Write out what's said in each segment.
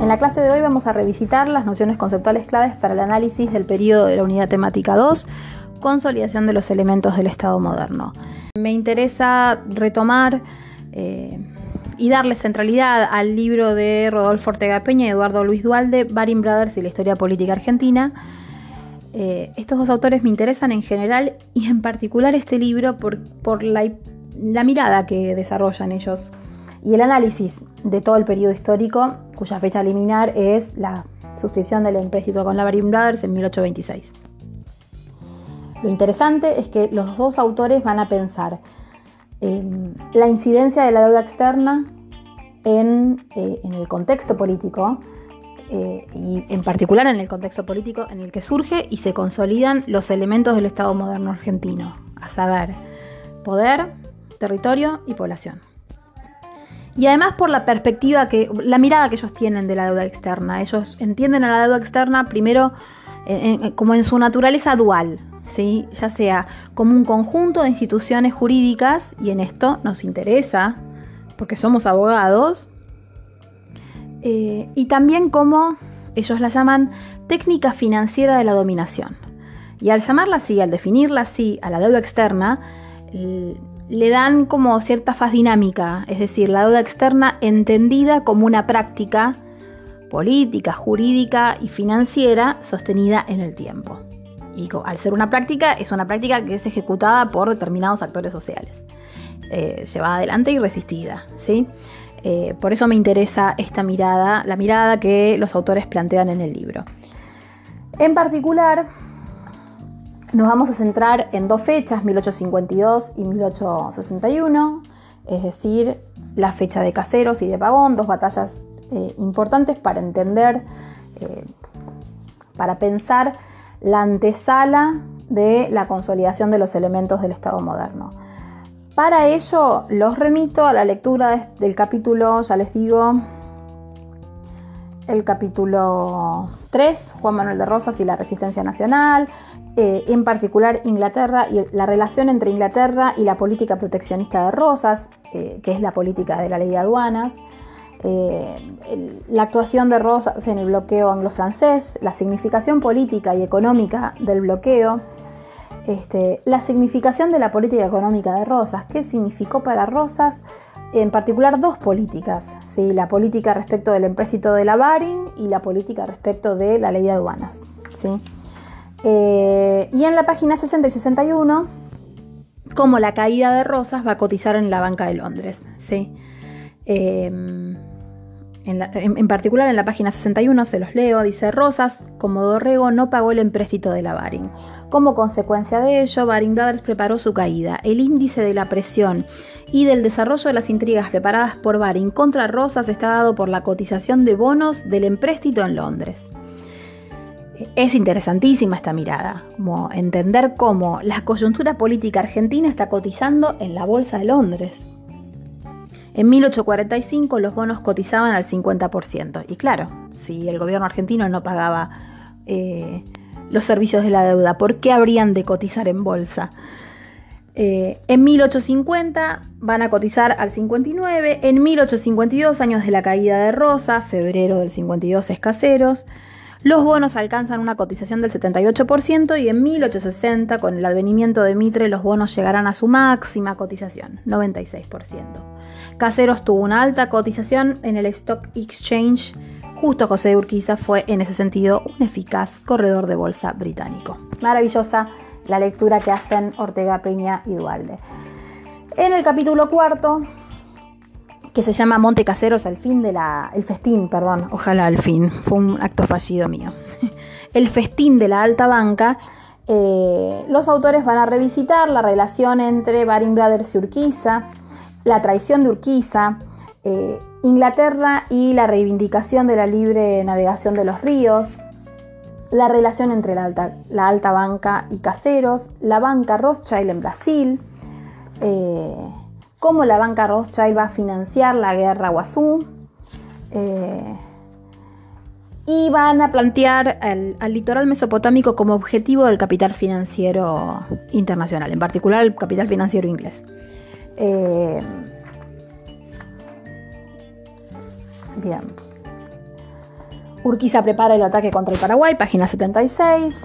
En la clase de hoy vamos a revisitar las nociones conceptuales claves para el análisis del periodo de la unidad temática 2, consolidación de los elementos del Estado moderno. Me interesa retomar eh, y darle centralidad al libro de Rodolfo Ortega Peña y Eduardo Luis Dualde, Baring Brothers y la historia política argentina. Eh, estos dos autores me interesan en general y en particular este libro por, la, la mirada que desarrollan ellos y el análisis de todo el periodo histórico, cuya fecha liminar es la suscripción del empréstito con la Baring Brothers en 1826. Lo interesante es que los dos autores van a pensar eh, la incidencia de la deuda externa en, eh, el contexto político eh, y en particular en el contexto político en el que surge y se consolidan los elementos del Estado moderno argentino, a saber, poder, territorio y población. Y además por la perspectiva que, la mirada que ellos tienen de la deuda externa. Ellos entienden a la deuda externa primero como en su naturaleza dual, ¿sí? ya sea como un conjunto de instituciones jurídicas, y en esto nos interesa, porque somos abogados, eh, y también como ellos la llaman técnica financiera de la dominación. Y al llamarla así, al definirla así a la deuda externa, le dan como cierta faz dinámica, es decir, la deuda externa entendida como una práctica política, jurídica y financiera sostenida en el tiempo. Y al ser una práctica, es una práctica que es ejecutada por determinados actores sociales, eh, llevada adelante y resistida. ¿sí? Eh, por eso me interesa esta mirada, la mirada que los autores plantean en el libro. En particular, nos vamos a centrar en dos fechas, 1852 y 1861, es decir, la fecha de Caseros y de Pavón, dos batallas eh, importantes para entender, para pensar la antesala de la consolidación de los elementos del Estado moderno. Para ello los remito a la lectura del capítulo, ya les digo, el capítulo 3, Juan Manuel de Rosas y la resistencia nacional, eh, en particular Inglaterra y la relación entre Inglaterra y la política proteccionista de Rosas, eh, que es la política de la ley de aduanas, eh, la actuación de Rosas en el bloqueo anglo-francés, la significación política y económica del bloqueo, este, la significación de la política económica de Rosas, qué significó para Rosas en particular dos políticas, ¿sí? la política respecto del empréstito de la Baring y la política respecto de la ley de aduanas. ¿sí? Eh, y en la página 60 y 61, cómo la caída de Rosas va a cotizar en la banca de Londres. ¿sí? Eh, en, particular en la página 61 se los leo, dice Rosas, como Dorrego no pagó el empréstito de la Baring. Como consecuencia de ello, Baring Brothers preparó su caída. El índice de la presión y del desarrollo de las intrigas preparadas por Baring contra Rosas está dado por la cotización de bonos del empréstito en Londres. Es interesantísima esta mirada, como entender cómo la coyuntura política argentina está cotizando en la Bolsa de Londres. En 1845 los bonos cotizaban al 50%. Y claro, si el gobierno argentino no pagaba eh, los servicios de la deuda, ¿por qué habrían de cotizar en bolsa? Eh, en 1850 van a cotizar al 59, en 1852, años de la caída de Rosa, febrero del 52 escaseros, los bonos alcanzan una cotización del 78% y en 1860, con el advenimiento de Mitre, los bonos llegarán a su máxima cotización, 96%. Caseros tuvo una alta cotización en el Stock Exchange. Justo José de Urquiza fue en ese sentido un eficaz corredor de bolsa británico. Maravillosa la lectura que hacen Ortega Peña y Dualde. En el capítulo cuarto que se llama Monte Caseros, el fin de la. el festín, perdón, ojalá el fin, fue un acto fallido mío. El festín de la alta banca. Eh, los autores van a revisitar la relación entre Baring Brothers y Urquiza, la traición de Urquiza, eh, Inglaterra y la reivindicación de la libre navegación de los ríos, la relación entre la alta, la alta banca y caseros, la banca Rothschild en Brasil, eh, cómo la banca Rothschild va a financiar la guerra Guazú. Eh, y van a plantear al, litoral mesopotámico como objetivo del capital financiero internacional, en particular el capital financiero inglés. Eh, bien. Urquiza prepara el ataque contra el Paraguay, página 76.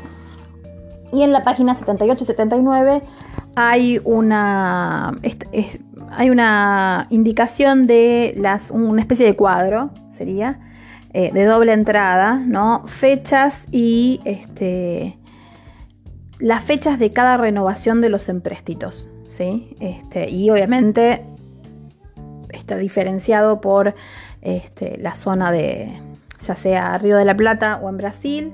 Y en la página 78 y 79 hay una, hay una indicación de las, una especie de cuadro, sería, eh, de doble entrada, ¿no? Fechas y este, las fechas de cada renovación de los empréstitos, ¿sí? Este, y obviamente está diferenciado por este, la zona de, ya sea Río de la Plata o en Brasil.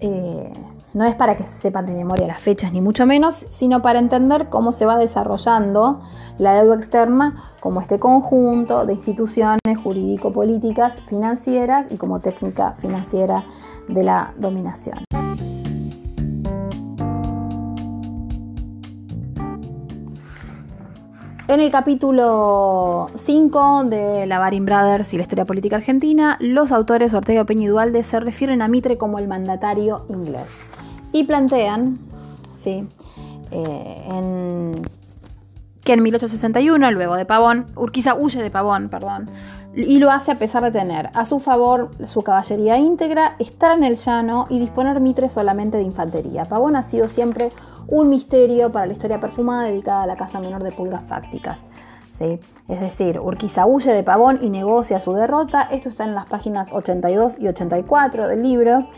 Eh, no es para que se sepan de memoria las fechas, ni mucho menos, sino para entender cómo se va desarrollando la deuda externa como este conjunto de instituciones jurídico-políticas, financieras y como técnica financiera de la dominación. En el capítulo 5 de La Barin Brothers y la historia política argentina, los autores Ortega Peña y Dualde se refieren a Mitre como el mandatario inglés y plantean ¿sí? Eh, que en 1861, luego de Pavón, Urquiza huye de Pavón, perdón, y lo hace a pesar de tener a su favor su caballería íntegra, estar en el llano y disponer Mitre solamente de infantería. Pavón ha sido siempre un misterio para la historia perfumada dedicada a la casa menor de pulgas fácticas. ¿sí? Es decir, Urquiza huye de Pavón y negocia su derrota. Esto está en las páginas 82 y 84 del libro.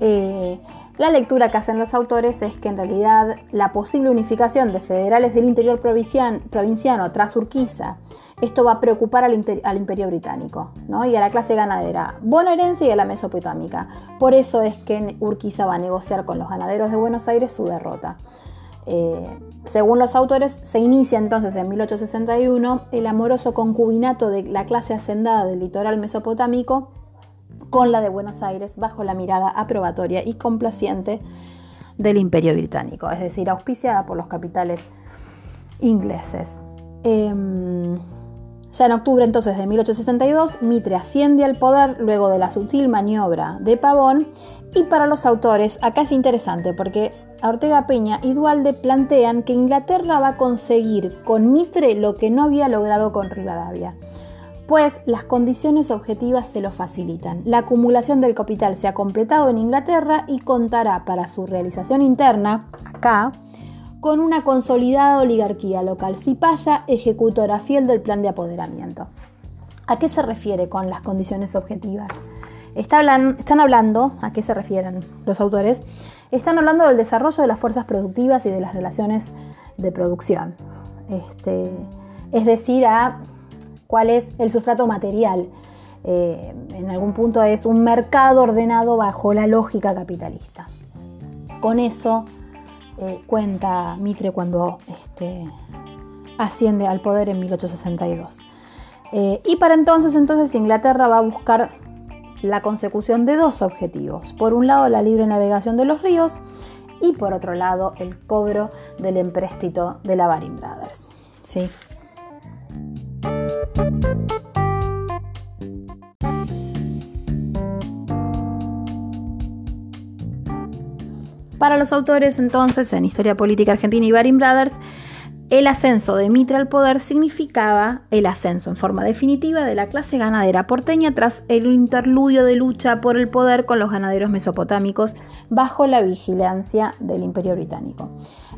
Eh, la lectura que hacen los autores es que en realidad la posible unificación de federales del interior provinciano tras Urquiza, esto va a preocupar al, imperio británico y a la clase ganadera bonaerense y a la mesopotámica. Por eso es que Urquiza va a negociar con los ganaderos de Buenos Aires su derrota. Eh, según los autores, se inicia entonces en 1861 el amoroso concubinato de la clase hacendada del litoral mesopotámico con la de Buenos Aires bajo la mirada aprobatoria y complaciente del imperio británico, es decir, auspiciada por los capitales ingleses. Em, ya en octubre entonces de 1862, Mitre asciende al poder luego de la sutil maniobra de Pavón y para los autores acá es interesante porque Ortega Peña y Dualde plantean que Inglaterra va a conseguir con Mitre lo que no había logrado con Rivadavia pues las condiciones objetivas se lo facilitan. La acumulación del capital se ha completado en Inglaterra y contará para su realización interna, acá, con una consolidada oligarquía local cipaya, ejecutora fiel del plan de apoderamiento. ¿A qué se refiere con las condiciones objetivas? están hablando, ¿a qué se refieren los autores? Están hablando del desarrollo de las fuerzas productivas y de las relaciones de producción. Este, es decir, a cuál es el sustrato material. Eh, en algún punto es un mercado ordenado bajo la lógica capitalista. Con eso eh, cuenta Mitre cuando este, asciende al poder en 1862. Eh, y para entonces, entonces Inglaterra va a buscar la consecución de dos objetivos. Por un lado, la libre navegación de los ríos y por otro lado, el cobro del empréstito de la Baring Brothers. ¿sí? Para los autores entonces, en Historia Política Argentina y Baring Brothers, el ascenso de Mitre al poder significaba el ascenso en forma definitiva de la clase ganadera porteña tras el interludio de lucha por el poder con los ganaderos mesopotámicos bajo la vigilancia del Imperio Británico.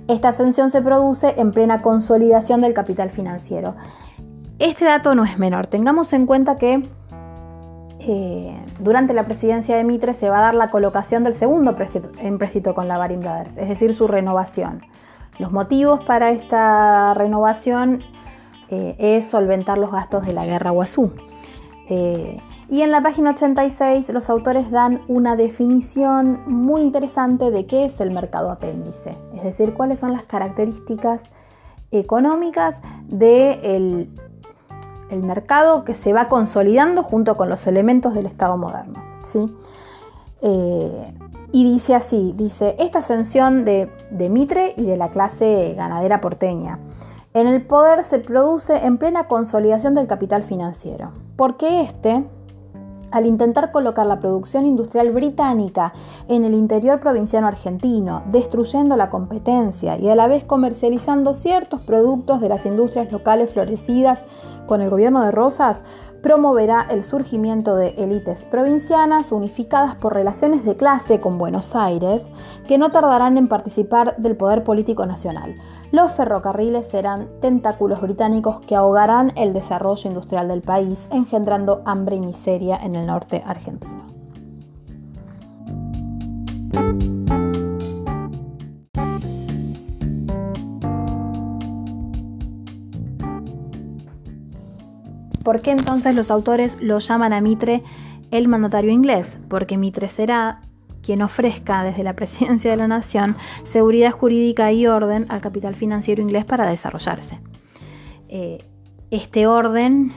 Esta ascensión se produce en plena consolidación del capital financiero. Este dato no es menor. Tengamos en cuenta que eh, durante la presidencia de Mitre se va a dar la colocación del segundo empréstito con la Baring Brothers, es decir, su renovación. Los motivos para esta renovación eh, es solventar los gastos de la guerra Guazú. Eh, y en la página 86 los autores dan una definición muy interesante de qué es el mercado apéndice, es decir, cuáles son las características económicas del el mercado que se va consolidando junto con los elementos del Estado moderno. ¿sí? Eh, y dice así, dice, esta ascensión de, de Mitre y de la clase ganadera porteña en el poder se produce en plena consolidación del capital financiero, porque este al intentar colocar la producción industrial británica en el interior provinciano argentino, destruyendo la competencia y a la vez comercializando ciertos productos de las industrias locales florecidas con el gobierno de Rosas, promoverá el surgimiento de élites provincianas unificadas por relaciones de clase con Buenos Aires, que no tardarán en participar del poder político nacional. Los ferrocarriles serán tentáculos británicos que ahogarán el desarrollo industrial del país, engendrando hambre y miseria en el norte argentino. ¿Por qué entonces los autores lo llaman a Mitre el mandatario inglés? Porque Mitre será quien ofrezca desde la presidencia de la nación seguridad jurídica y orden al capital financiero inglés para desarrollarse. Eh, este orden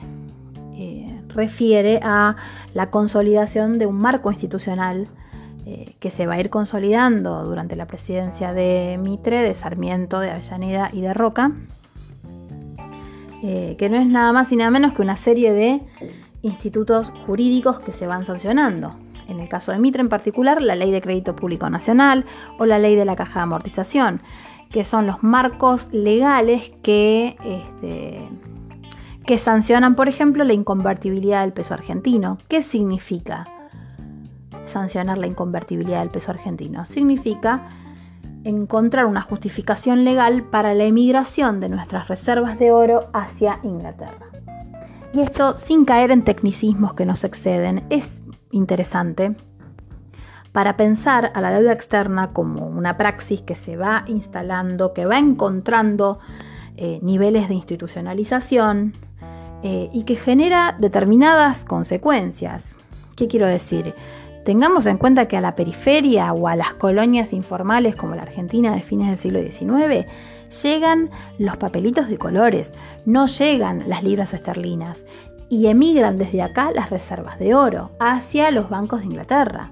eh, refiere a la consolidación de un marco institucional eh, que se va a ir consolidando durante la presidencia de Mitre, de Sarmiento, de Avellaneda y de Roca, eh, que no es nada más y nada menos que una serie de institutos jurídicos que se van sancionando. En el caso de Mitre en particular, la Ley de Crédito Público Nacional o la Ley de la Caja de Amortización, que son los marcos legales que, este, que sancionan, por ejemplo, la inconvertibilidad del peso argentino. ¿Qué significa sancionar la inconvertibilidad del peso argentino? Significa encontrar una justificación legal para la emigración de nuestras reservas de oro hacia Inglaterra. Y esto sin caer en tecnicismos que nos exceden, es interesante para pensar a la deuda externa como una praxis que se va instalando, que va encontrando eh, niveles de institucionalización eh, y que genera determinadas consecuencias. ¿Qué quiero decir? Tengamos en cuenta que a la periferia o a las colonias informales como la Argentina de fines del siglo XIX llegan los papelitos de colores, no llegan las libras esterlinas y emigran desde acá las reservas de oro hacia los bancos de Inglaterra.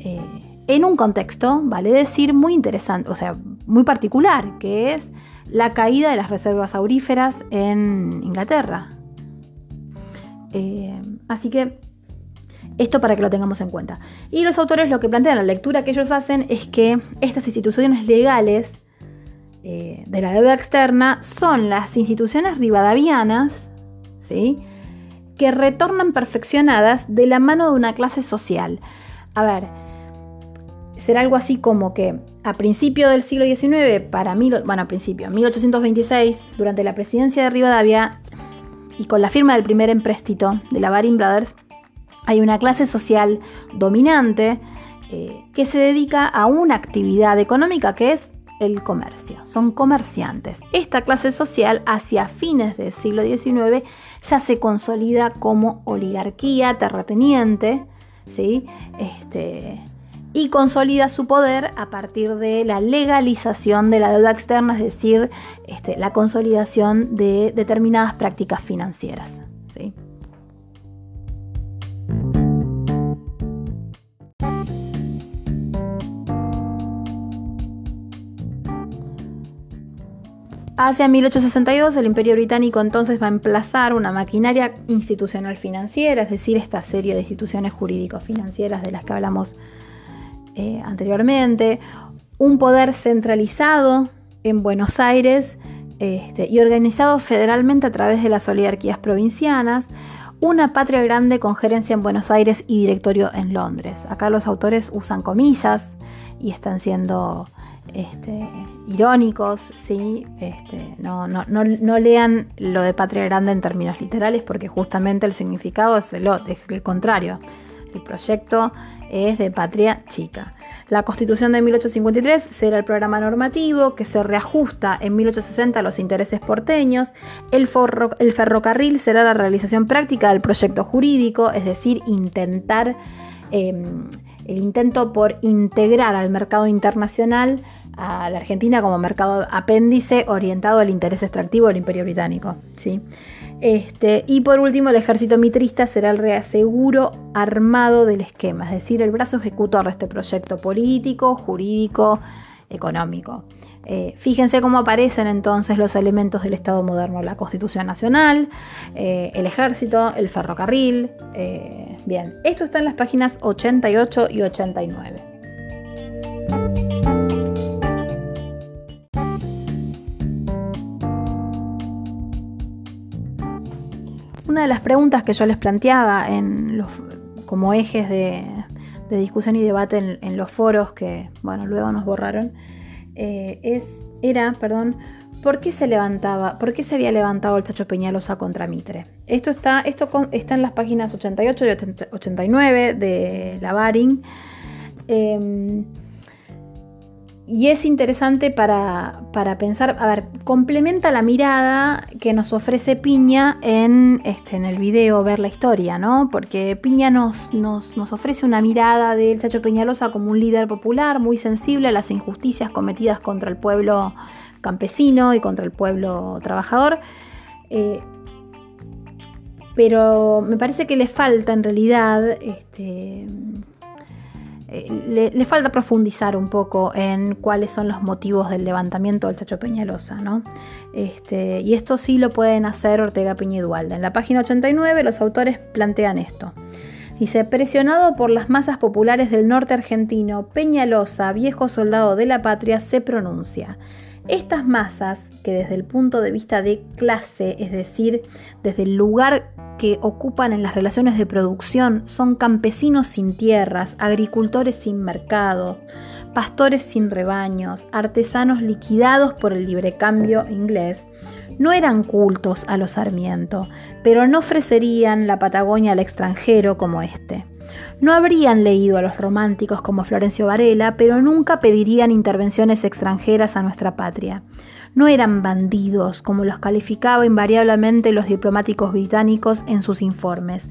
Eh, en un contexto, vale decir, muy interesante, o sea, muy particular, que es la caída de las reservas auríferas en Inglaterra. Eh, así que esto para que lo tengamos en cuenta. Y los autores lo que plantean, la lectura que ellos hacen es que estas instituciones legales eh, de la deuda externa son las instituciones rivadavianas, ¿sí? que retornan perfeccionadas de la mano de una clase social. A ver, será algo así como que a principio del siglo XIX, para mil, bueno, a principio, 1826, durante la presidencia de Rivadavia y con la firma del primer empréstito de la Baring Brothers, hay una clase social dominante eh, que se dedica a una actividad económica que es el comercio. Son comerciantes. Esta clase social hacia fines del siglo XIX ya se consolida como oligarquía terrateniente, ¿sí? Este, y consolida su poder a partir de la legalización de la deuda externa, es decir, este, la consolidación de determinadas prácticas financieras. ¿sí? Hacia 1862 el Imperio Británico entonces va a emplazar una maquinaria institucional financiera, es decir, esta serie de instituciones jurídico-financieras de las que hablamos eh, anteriormente, un poder centralizado en Buenos Aires este, y organizado federalmente a través de las oligarquías provincianas, una patria grande con gerencia en Buenos Aires y directorio en Londres. Acá los autores usan comillas y están siendo este, irónicos, ¿sí? Este, no, no, no, lean lo de patria grande en términos literales porque justamente el significado es el, es el contrario. El proyecto es de patria chica. La Constitución de 1853 será el programa normativo que se reajusta en 1860 a los intereses porteños. El, el ferrocarril será la realización práctica del proyecto jurídico, es decir, intentar em, el intento por integrar al mercado internacional a la Argentina como mercado apéndice orientado al interés extractivo del Imperio Británico. ¿sí? Este, y por último, el ejército mitrista será el reaseguro armado del esquema, es decir, el brazo ejecutor de este proyecto político, jurídico, económico. Eh, fíjense cómo aparecen entonces los elementos del Estado moderno, la Constitución Nacional, eh, el ejército, el ferrocarril, eh, Bien, esto está en las páginas 88 y 89. Una de las preguntas que yo les planteaba en los, como ejes de, discusión y debate en, los foros que, bueno, luego nos borraron, eh, es, era, perdón, ¿por qué se levantaba, por qué se había levantado el Chacho Peñalosa contra Mitre? Esto está, esto está en las páginas 88 y 89 de la Baring. Em, y es interesante para, pensar, a ver, complementa la mirada que nos ofrece Piña en, este, en el video Ver la Historia, ¿no? Porque Piña nos, nos, nos ofrece una mirada del Chacho Peñalosa como un líder popular, muy sensible a las injusticias cometidas contra el pueblo campesino y contra el pueblo trabajador. Eh, pero me parece que le falta en realidad, este, eh, le, falta profundizar un poco en cuáles son los motivos del levantamiento del Chacho Peñalosa, ¿no? Este, y esto sí lo pueden hacer Ortega Piña En la página 89 los autores plantean esto. Dice, presionado por las masas populares del norte argentino, Peñalosa, viejo soldado de la patria, se pronuncia. Estas masas, que desde el punto de vista de clase, es decir, desde el lugar que ocupan en las relaciones de producción, son campesinos sin tierras, agricultores sin mercado, pastores sin rebaños, artesanos liquidados por el librecambio inglés, no eran cultos a los Sarmiento, pero no ofrecerían la Patagonia al extranjero como este. No habrían leído a los románticos como Florencio Varela, pero nunca pedirían intervenciones extranjeras a nuestra patria. No eran bandidos, como los calificaba invariablemente los diplomáticos británicos en sus informes.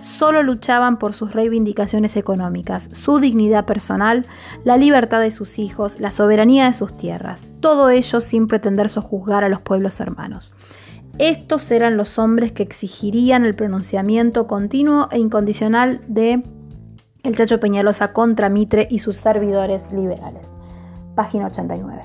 Solo luchaban por sus reivindicaciones económicas, su dignidad personal, la libertad de sus hijos, la soberanía de sus tierras, todo ello sin pretender sojuzgar a los pueblos hermanos. Estos eran los hombres que exigirían el pronunciamiento continuo e incondicional de el Chacho Peñalosa contra Mitre y sus servidores liberales. Página 89.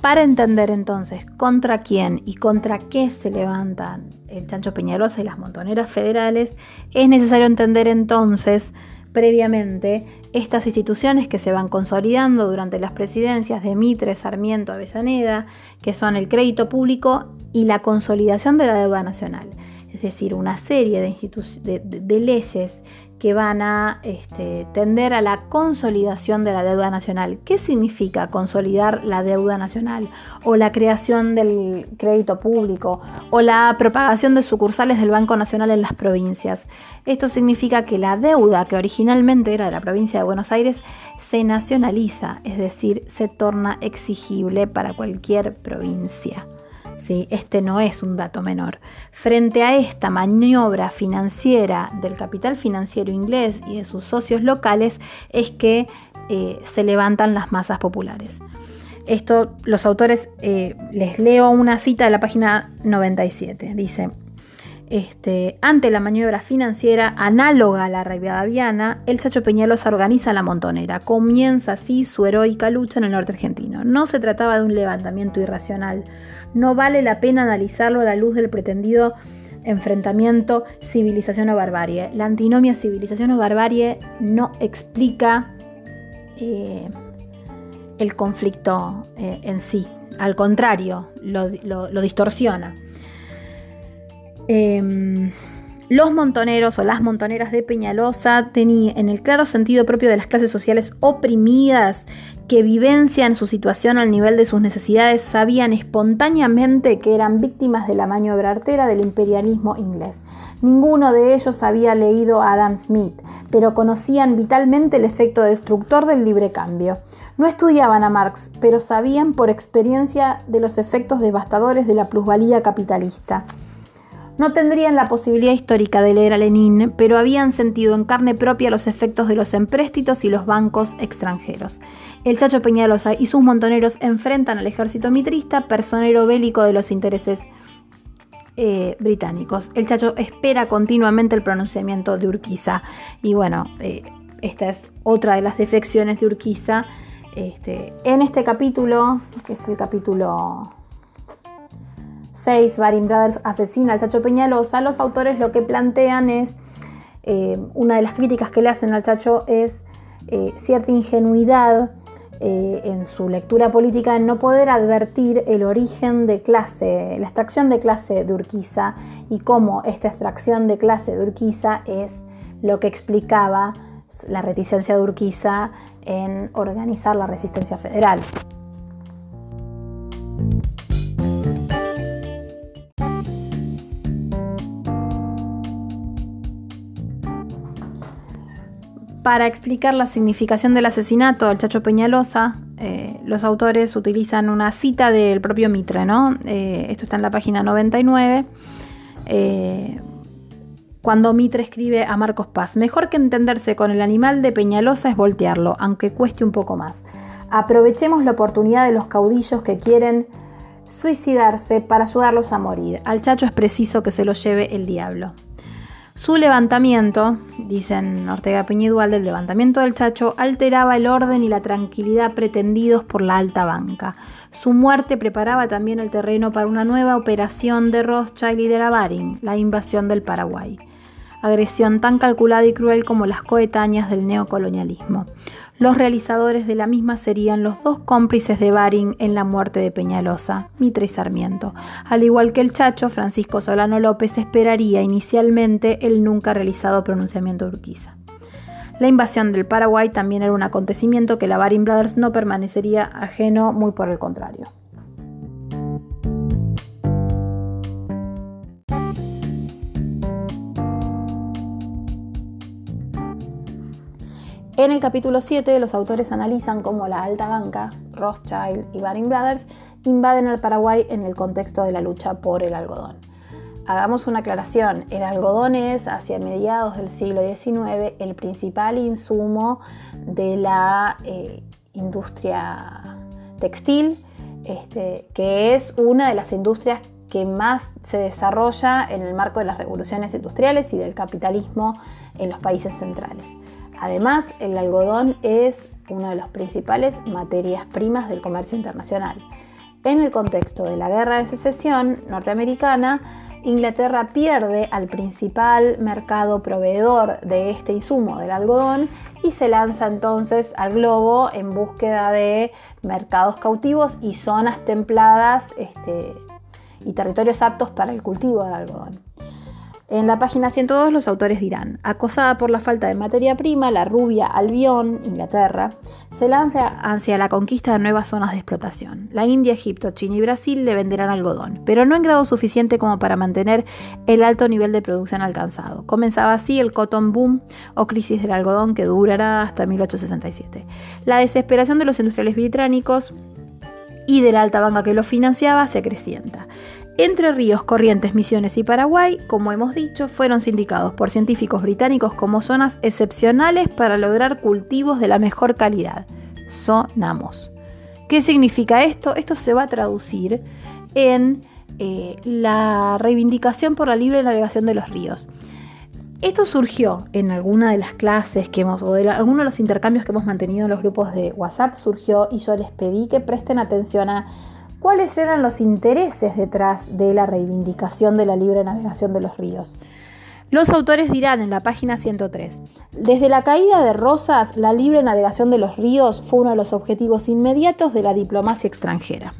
Para entender entonces contra quién y contra qué se levantan el Chancho Peñalosa y las montoneras federales, es necesario entender entonces previamente estas instituciones que se van consolidando durante las presidencias de Mitre, Sarmiento, Avellaneda, que son el crédito público y la consolidación de la deuda nacional. Es decir, una serie de, de leyes que van a este, tender a la consolidación de la deuda nacional. ¿Qué significa consolidar la deuda nacional? O la creación del crédito público, o la propagación de sucursales del Banco Nacional en las provincias. Esto significa que la deuda que originalmente era de la provincia de Buenos Aires se nacionaliza, es decir, se torna exigible para cualquier provincia. Este no es un dato menor. Frente a esta maniobra financiera del capital financiero inglés y de sus socios locales es que eh, se levantan las masas populares. Esto, los autores, eh, les leo una cita de la página 97. Dice, este, ante la maniobra financiera análoga a la Viana, el Chacho Peñalosa organiza la montonera. Comienza así su heroica lucha en el norte argentino. No se trataba de un levantamiento irracional, no vale la pena analizarlo a la luz del pretendido enfrentamiento civilización o barbarie. La antinomia civilización o barbarie no explica eh, el conflicto eh, en sí, al contrario, lo, distorsiona. Em, los montoneros o las montoneras de Peñalosa tenían, en el claro sentido propio de las clases sociales oprimidas que vivencian su situación al nivel de sus necesidades, sabían espontáneamente que eran víctimas de la maniobra artera del imperialismo inglés. Ninguno de ellos había leído a Adam Smith, pero conocían vitalmente el efecto destructor del libre cambio. No estudiaban a Marx, pero sabían por experiencia de los efectos devastadores de la plusvalía capitalista. No tendrían la posibilidad histórica de leer a Lenin, pero habían sentido en carne propia los efectos de los empréstitos y los bancos extranjeros. El Chacho Peñalosa y sus montoneros enfrentan al ejército mitrista, personero bélico de los intereses eh, británicos. El Chacho espera continuamente el pronunciamiento de Urquiza. Y bueno, eh, esta es otra de las defecciones de Urquiza Este, en este capítulo, que es el capítulo 6, Baring Brothers asesina al Chacho Peñalosa, los autores lo que plantean es, eh, una de las críticas que le hacen al Chacho es eh, cierta ingenuidad eh, en su lectura política en no poder advertir el origen de clase, la extracción de clase de Urquiza y cómo esta extracción de clase de Urquiza es lo que explicaba la reticencia de Urquiza en organizar la resistencia federal. Para explicar la significación del asesinato del Chacho Peñalosa, eh, los autores utilizan una cita del propio Mitre, ¿no? Eh, esto está en la página 99. Eh, cuando Mitre escribe a Marcos Paz, mejor que entenderse con el animal de Peñalosa es voltearlo, aunque cueste un poco más. Aprovechemos la oportunidad de los caudillos que quieren suicidarse para ayudarlos a morir. Al Chacho es preciso que se lo lleve el diablo. Su levantamiento, dicen Ortega Peñidual, del levantamiento del Chacho, alteraba el orden y la tranquilidad pretendidos por la alta banca. Su muerte preparaba también el terreno para una nueva operación de Rothschild y de la Baring, la invasión del Paraguay. Agresión tan calculada y cruel como las coetáneas del neocolonialismo. Los realizadores de la misma serían los dos cómplices de Baring en la muerte de Peñalosa, Mitre y Sarmiento. Al igual que el Chacho, Francisco Solano López esperaría inicialmente el nunca realizado pronunciamiento de Urquiza. La invasión del Paraguay también era un acontecimiento que la Baring Brothers no permanecería ajeno, muy por el contrario. En el capítulo 7, los autores analizan cómo la alta banca, Rothschild y Baring Brothers, invaden el Paraguay en el contexto de la lucha por el algodón. Hagamos una aclaración, el algodón es hacia mediados del siglo XIX el principal insumo de la eh, industria textil, este, que es una de las industrias que más se desarrolla en el marco de las revoluciones industriales y del capitalismo en los países centrales. Además, el algodón es una de las principales materias primas del comercio internacional. En el contexto de la guerra de secesión norteamericana, Inglaterra pierde al principal mercado proveedor de este insumo del algodón y se lanza entonces al globo en búsqueda de mercados cautivos y zonas templadas este, y territorios aptos para el cultivo del algodón. En la página 102 los autores dirán, acosada por la falta de materia prima, la rubia Albión, Inglaterra, se lanza hacia la conquista de nuevas zonas de explotación. La India, Egipto, China y Brasil le venderán algodón, pero no en grado suficiente como para mantener el alto nivel de producción alcanzado. Comenzaba así el cotton boom o crisis del algodón que durará hasta 1867. La desesperación de los industriales británicos y de la alta banca que lo financiaba se acrecienta. Entre Ríos, Corrientes, Misiones y Paraguay, como hemos dicho, fueron sindicados por científicos británicos como zonas excepcionales para lograr cultivos de la mejor calidad. Sonamos. ¿Qué significa esto? Esto se va a traducir en eh, la reivindicación por la libre navegación de los ríos. Esto surgió en alguna de las clases que hemos, o de alguno de los intercambios que hemos mantenido en los grupos de WhatsApp, surgió y yo les pedí que presten atención a cuáles eran los intereses detrás de la reivindicación de la libre navegación de los ríos. Los autores dirán en la página 103, desde la caída de Rosas, la libre navegación de los ríos fue uno de los objetivos inmediatos de la diplomacia extranjera.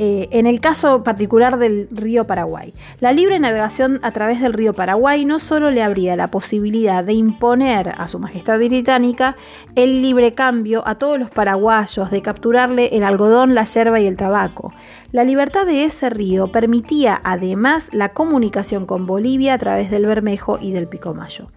Eh, en el caso particular del río Paraguay. La libre navegación a través del río Paraguay no solo le abría la posibilidad de imponer a su Majestad Británica el libre cambio a todos los paraguayos, de capturarle el algodón, la yerba y el tabaco. La libertad de ese río permitía además la comunicación con Bolivia a través del Bermejo y del Picomayo.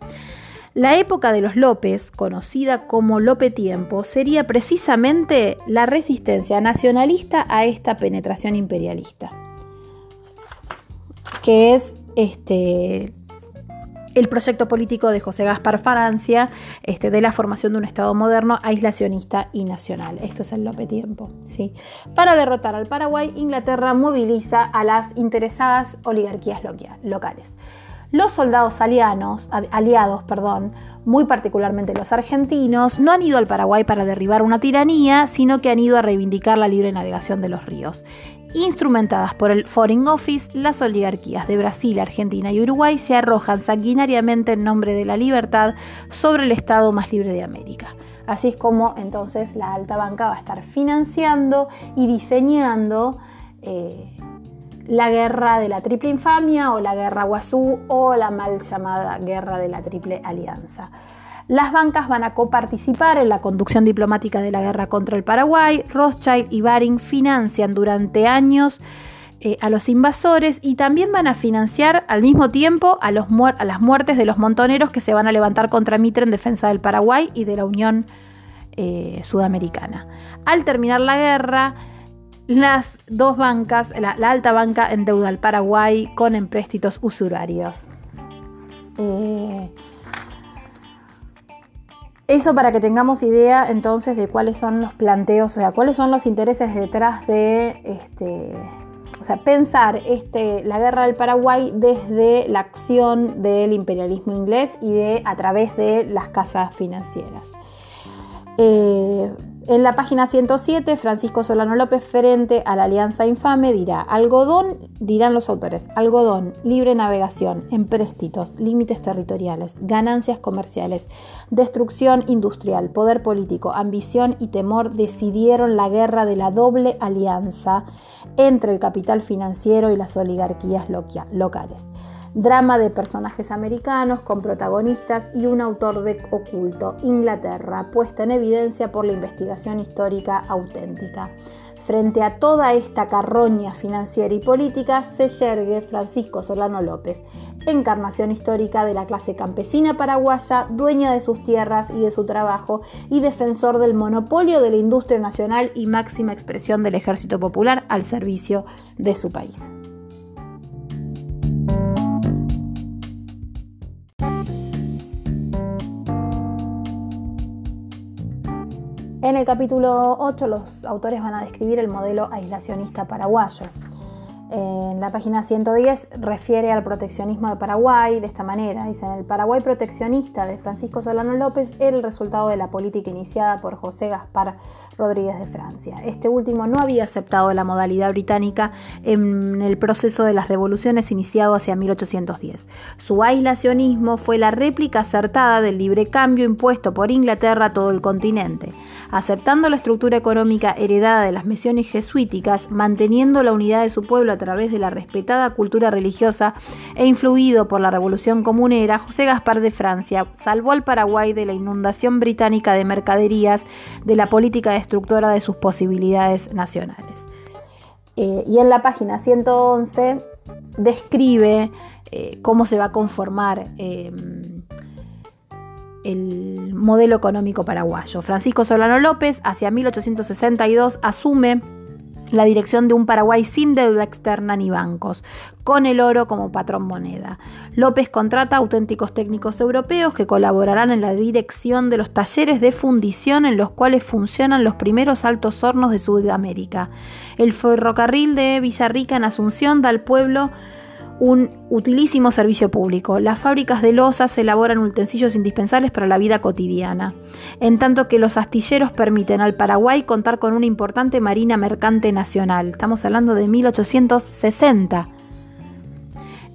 La época de los López, conocida como Lope Tiempo, sería precisamente la resistencia nacionalista a esta penetración imperialista, que es este, el proyecto político de José Gaspar Francia este, de la formación de un Estado moderno aislacionista y nacional. Esto es el Lope Tiempo. ¿sí? Para derrotar al Paraguay, Inglaterra moviliza a las interesadas oligarquías locales. Los soldados aliados, aliados perdón, muy particularmente los argentinos, no han ido al Paraguay para derribar una tiranía, sino que han ido a reivindicar la libre navegación de los ríos. Instrumentadas por el Foreign Office, las oligarquías de Brasil, Argentina y Uruguay se arrojan sanguinariamente en nombre de la libertad sobre el Estado más libre de América. Así es como entonces la alta banca va a estar financiando y diseñando eh, la guerra de la triple infamia o la guerra Guazú o la mal llamada guerra de la triple alianza. Las bancas van a coparticipar en la conducción diplomática de la guerra contra el Paraguay. Rothschild y Baring financian durante años eh, a los invasores y también van a financiar al mismo tiempo a, las muertes de los montoneros que se van a levantar contra Mitre en defensa del Paraguay y de la Unión eh, Sudamericana. Al terminar la guerra, las dos bancas, la, alta banca endeuda al Paraguay con empréstitos usurarios. Eh, eso para que tengamos idea entonces de cuáles son los planteos, o sea, cuáles son los intereses detrás de este, o sea, pensar este, la guerra del Paraguay desde la acción del imperialismo inglés y de a través de las casas financieras. Eh, en la página 107, Francisco Solano López, frente a la Alianza Infame, dirá, algodón, dirán los autores, algodón, libre navegación, empréstitos, límites territoriales, ganancias comerciales, destrucción industrial, poder político, ambición y temor decidieron la guerra de la doble alianza entre el capital financiero y las oligarquías locales drama de personajes americanos con protagonistas y un autor de oculto, Inglaterra, puesta en evidencia por la investigación histórica auténtica. Frente a toda esta carroña financiera y política se yergue Francisco Solano López, encarnación histórica de la clase campesina paraguaya, dueña de sus tierras y de su trabajo y defensor del monopolio de la industria nacional y máxima expresión del ejército popular al servicio de su país. En el capítulo 8 los autores van a describir el modelo aislacionista paraguayo. En la página 110 refiere al proteccionismo de Paraguay de esta manera. Dice, el Paraguay proteccionista de Francisco Solano López era el resultado de la política iniciada por José Gaspar Rodríguez de Francia. Este último no había aceptado la modalidad británica en el proceso de las revoluciones iniciado hacia 1810. Su aislacionismo fue la réplica acertada del libre cambio impuesto por Inglaterra a todo el continente, aceptando la estructura económica heredada de las misiones jesuíticas, manteniendo la unidad de su pueblo a través de la respetada cultura religiosa e influido por la revolución comunera, José Gaspar de Francia salvó al Paraguay de la inundación británica de mercaderías, de la política de estructura de sus posibilidades nacionales. Eh, y en la página 111 describe eh, cómo se va a conformar em, el modelo económico paraguayo. Francisco Solano López, hacia 1862, asume la dirección de un Paraguay sin deuda externa ni bancos, con el oro como patrón moneda. López contrata auténticos técnicos europeos que colaborarán en la dirección de los talleres de fundición en los cuales funcionan los primeros altos hornos de Sudamérica. El ferrocarril de Villarrica en Asunción da al pueblo un utilísimo servicio público. Las fábricas de losas elaboran utensilios indispensables para la vida cotidiana, en tanto que los astilleros permiten al Paraguay contar con una importante marina mercante nacional. Estamos hablando de 1860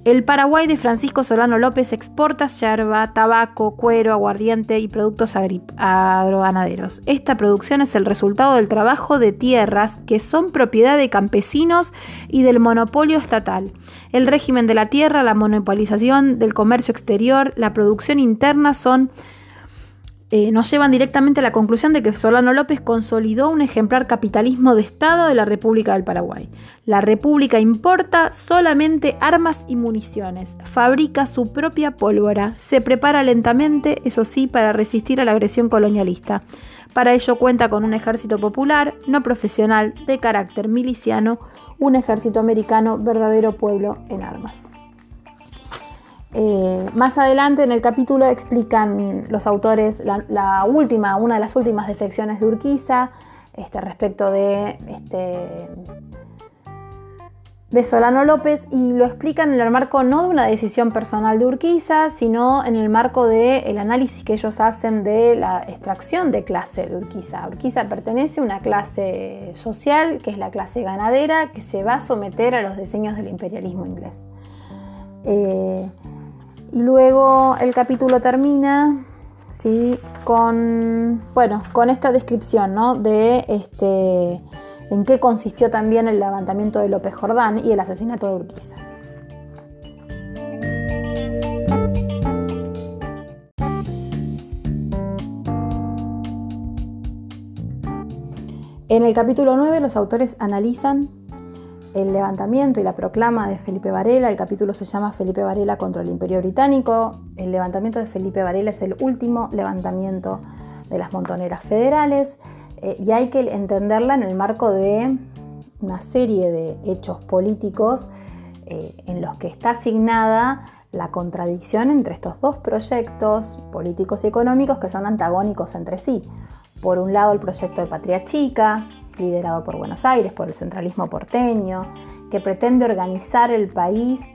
el Paraguay de Francisco Solano López exporta yerba, tabaco, cuero, aguardiente y productos agroganaderos. Esta producción es el resultado del trabajo de tierras que son propiedad de campesinos y del monopolio estatal. El régimen de la tierra, la monopolización del comercio exterior, la producción interna son eh, nos llevan directamente a la conclusión de que Solano López consolidó un ejemplar capitalismo de Estado de la República del Paraguay. La República importa solamente armas y municiones, fabrica su propia pólvora, se prepara lentamente, eso sí, para resistir a la agresión colonialista. Para ello cuenta con un ejército popular, no profesional, de carácter miliciano, un ejército americano, verdadero pueblo en armas. Eh, más adelante en el capítulo explican los autores la, última, una de las últimas defecciones de Urquiza este, respecto de este, de Solano López y lo explican en el marco no de una decisión personal de Urquiza, sino en el marco del análisis que ellos hacen de la extracción de clase de Urquiza. Urquiza pertenece a una clase social, que es la clase ganadera, que se va a someter a los diseños del imperialismo inglés. Eh, y luego el capítulo termina ¿sí? con, bueno, con esta descripción ¿no? de este en qué consistió también el levantamiento de López Jordán y el asesinato de Urquiza. En el capítulo 9 los autores analizan el levantamiento y la proclama de Felipe Varela. El capítulo se llama Felipe Varela contra el Imperio Británico. El levantamiento de Felipe Varela es el último levantamiento de las montoneras federales eh, y hay que entenderla en el marco de una serie de hechos políticos eh, en los que está asignada la contradicción entre estos dos proyectos políticos y económicos que son antagónicos entre sí. Por un lado el proyecto de Patria Chica, liderado por Buenos Aires, por el centralismo porteño, que pretende organizar el país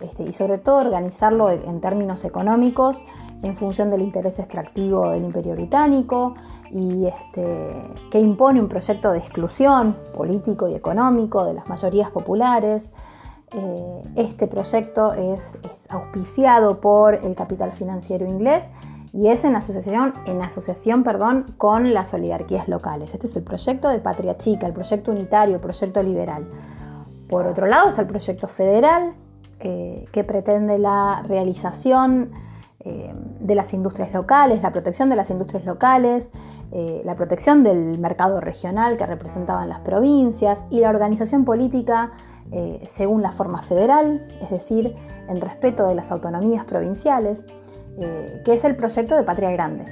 este, y sobre todo organizarlo en términos económicos en función del interés extractivo del imperio británico y este, que impone un proyecto de exclusión político y económico de las mayorías populares. Eh, este proyecto es, auspiciado por el capital financiero inglés y es en asociación, en asociación perdón, con las oligarquías locales. Este es el proyecto de Patria Chica, el proyecto unitario, el proyecto liberal. Por otro lado está el proyecto federal, eh, que pretende la realización eh, de las industrias locales, la protección de las industrias locales, eh, la protección del mercado regional que representaban las provincias y la organización política según la forma federal, es decir, en respeto de las autonomías provinciales, que es el proyecto de Patria Grande.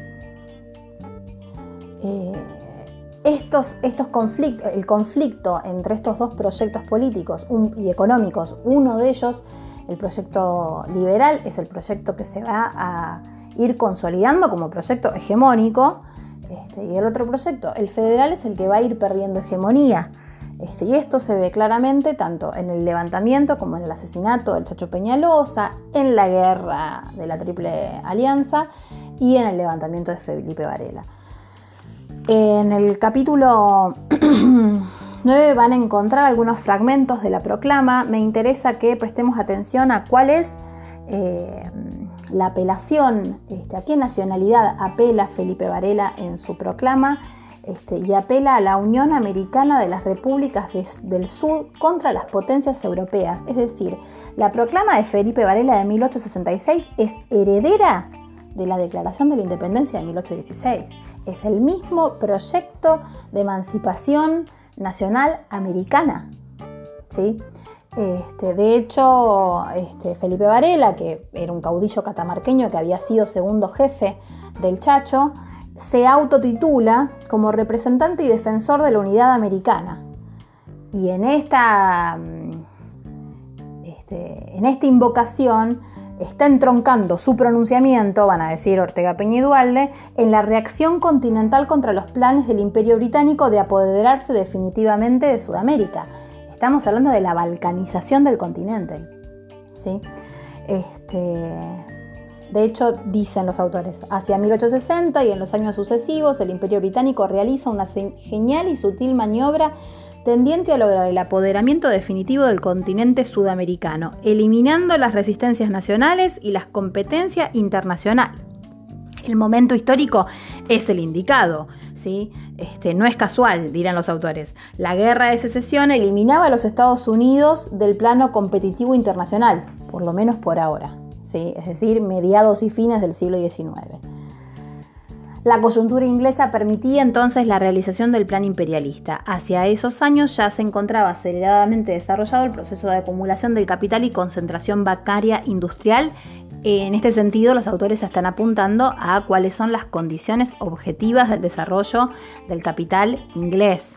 Estos, estos conflictos, el conflicto entre estos dos proyectos políticos y económicos, uno de ellos el proyecto liberal es el proyecto que se va a ir consolidando como proyecto hegemónico. Este, y el otro proyecto, el federal, es el que va a ir perdiendo hegemonía. Este, y esto se ve claramente tanto en el levantamiento como en el asesinato del Chacho Peñalosa, en la guerra de la Triple Alianza y en el levantamiento de Felipe Varela. En el capítulo 9 van a encontrar algunos fragmentos de la proclama. Me interesa que prestemos atención a cuál es eh, la apelación, este, a qué nacionalidad apela Felipe Varela en su proclama. Este, y apela a la Unión Americana de las Repúblicas del Sur contra las potencias europeas. Es decir, la proclama de Felipe Varela de 1866 es heredera de la Declaración de la Independencia de 1816. Es el mismo proyecto de emancipación nacional americana. ¿sí? Este, de hecho, este, Felipe Varela, que era un caudillo catamarqueño que había sido segundo jefe del Chacho, se autotitula como representante y defensor de la unidad americana. Y en esta, mm, este, en esta invocación está entroncando su pronunciamiento, van a decir Ortega Peña y en la reacción continental contra los planes del Imperio Británico de apoderarse definitivamente de Sudamérica. Estamos hablando de la balcanización del continente. ¿sí? Este, de hecho, dicen los autores, hacia 1860 y en los años sucesivos el Imperio Británico realiza una genial y sutil maniobra tendiente a lograr el apoderamiento definitivo del continente sudamericano, eliminando las resistencias nacionales y las competencias internacionales. El momento histórico es el indicado, ¿sí? Este, no es casual, dirán los autores. La guerra de secesión eliminaba a los Estados Unidos del plano competitivo internacional, por lo menos por ahora, ¿sí? es decir, mediados y fines del siglo XIX. La coyuntura inglesa permitía entonces la realización del plan imperialista. Hacia esos años ya se encontraba aceleradamente desarrollado el proceso de acumulación del capital y concentración bancaria industrial. En este sentido, los autores están apuntando a cuáles son las condiciones objetivas del desarrollo del capital inglés.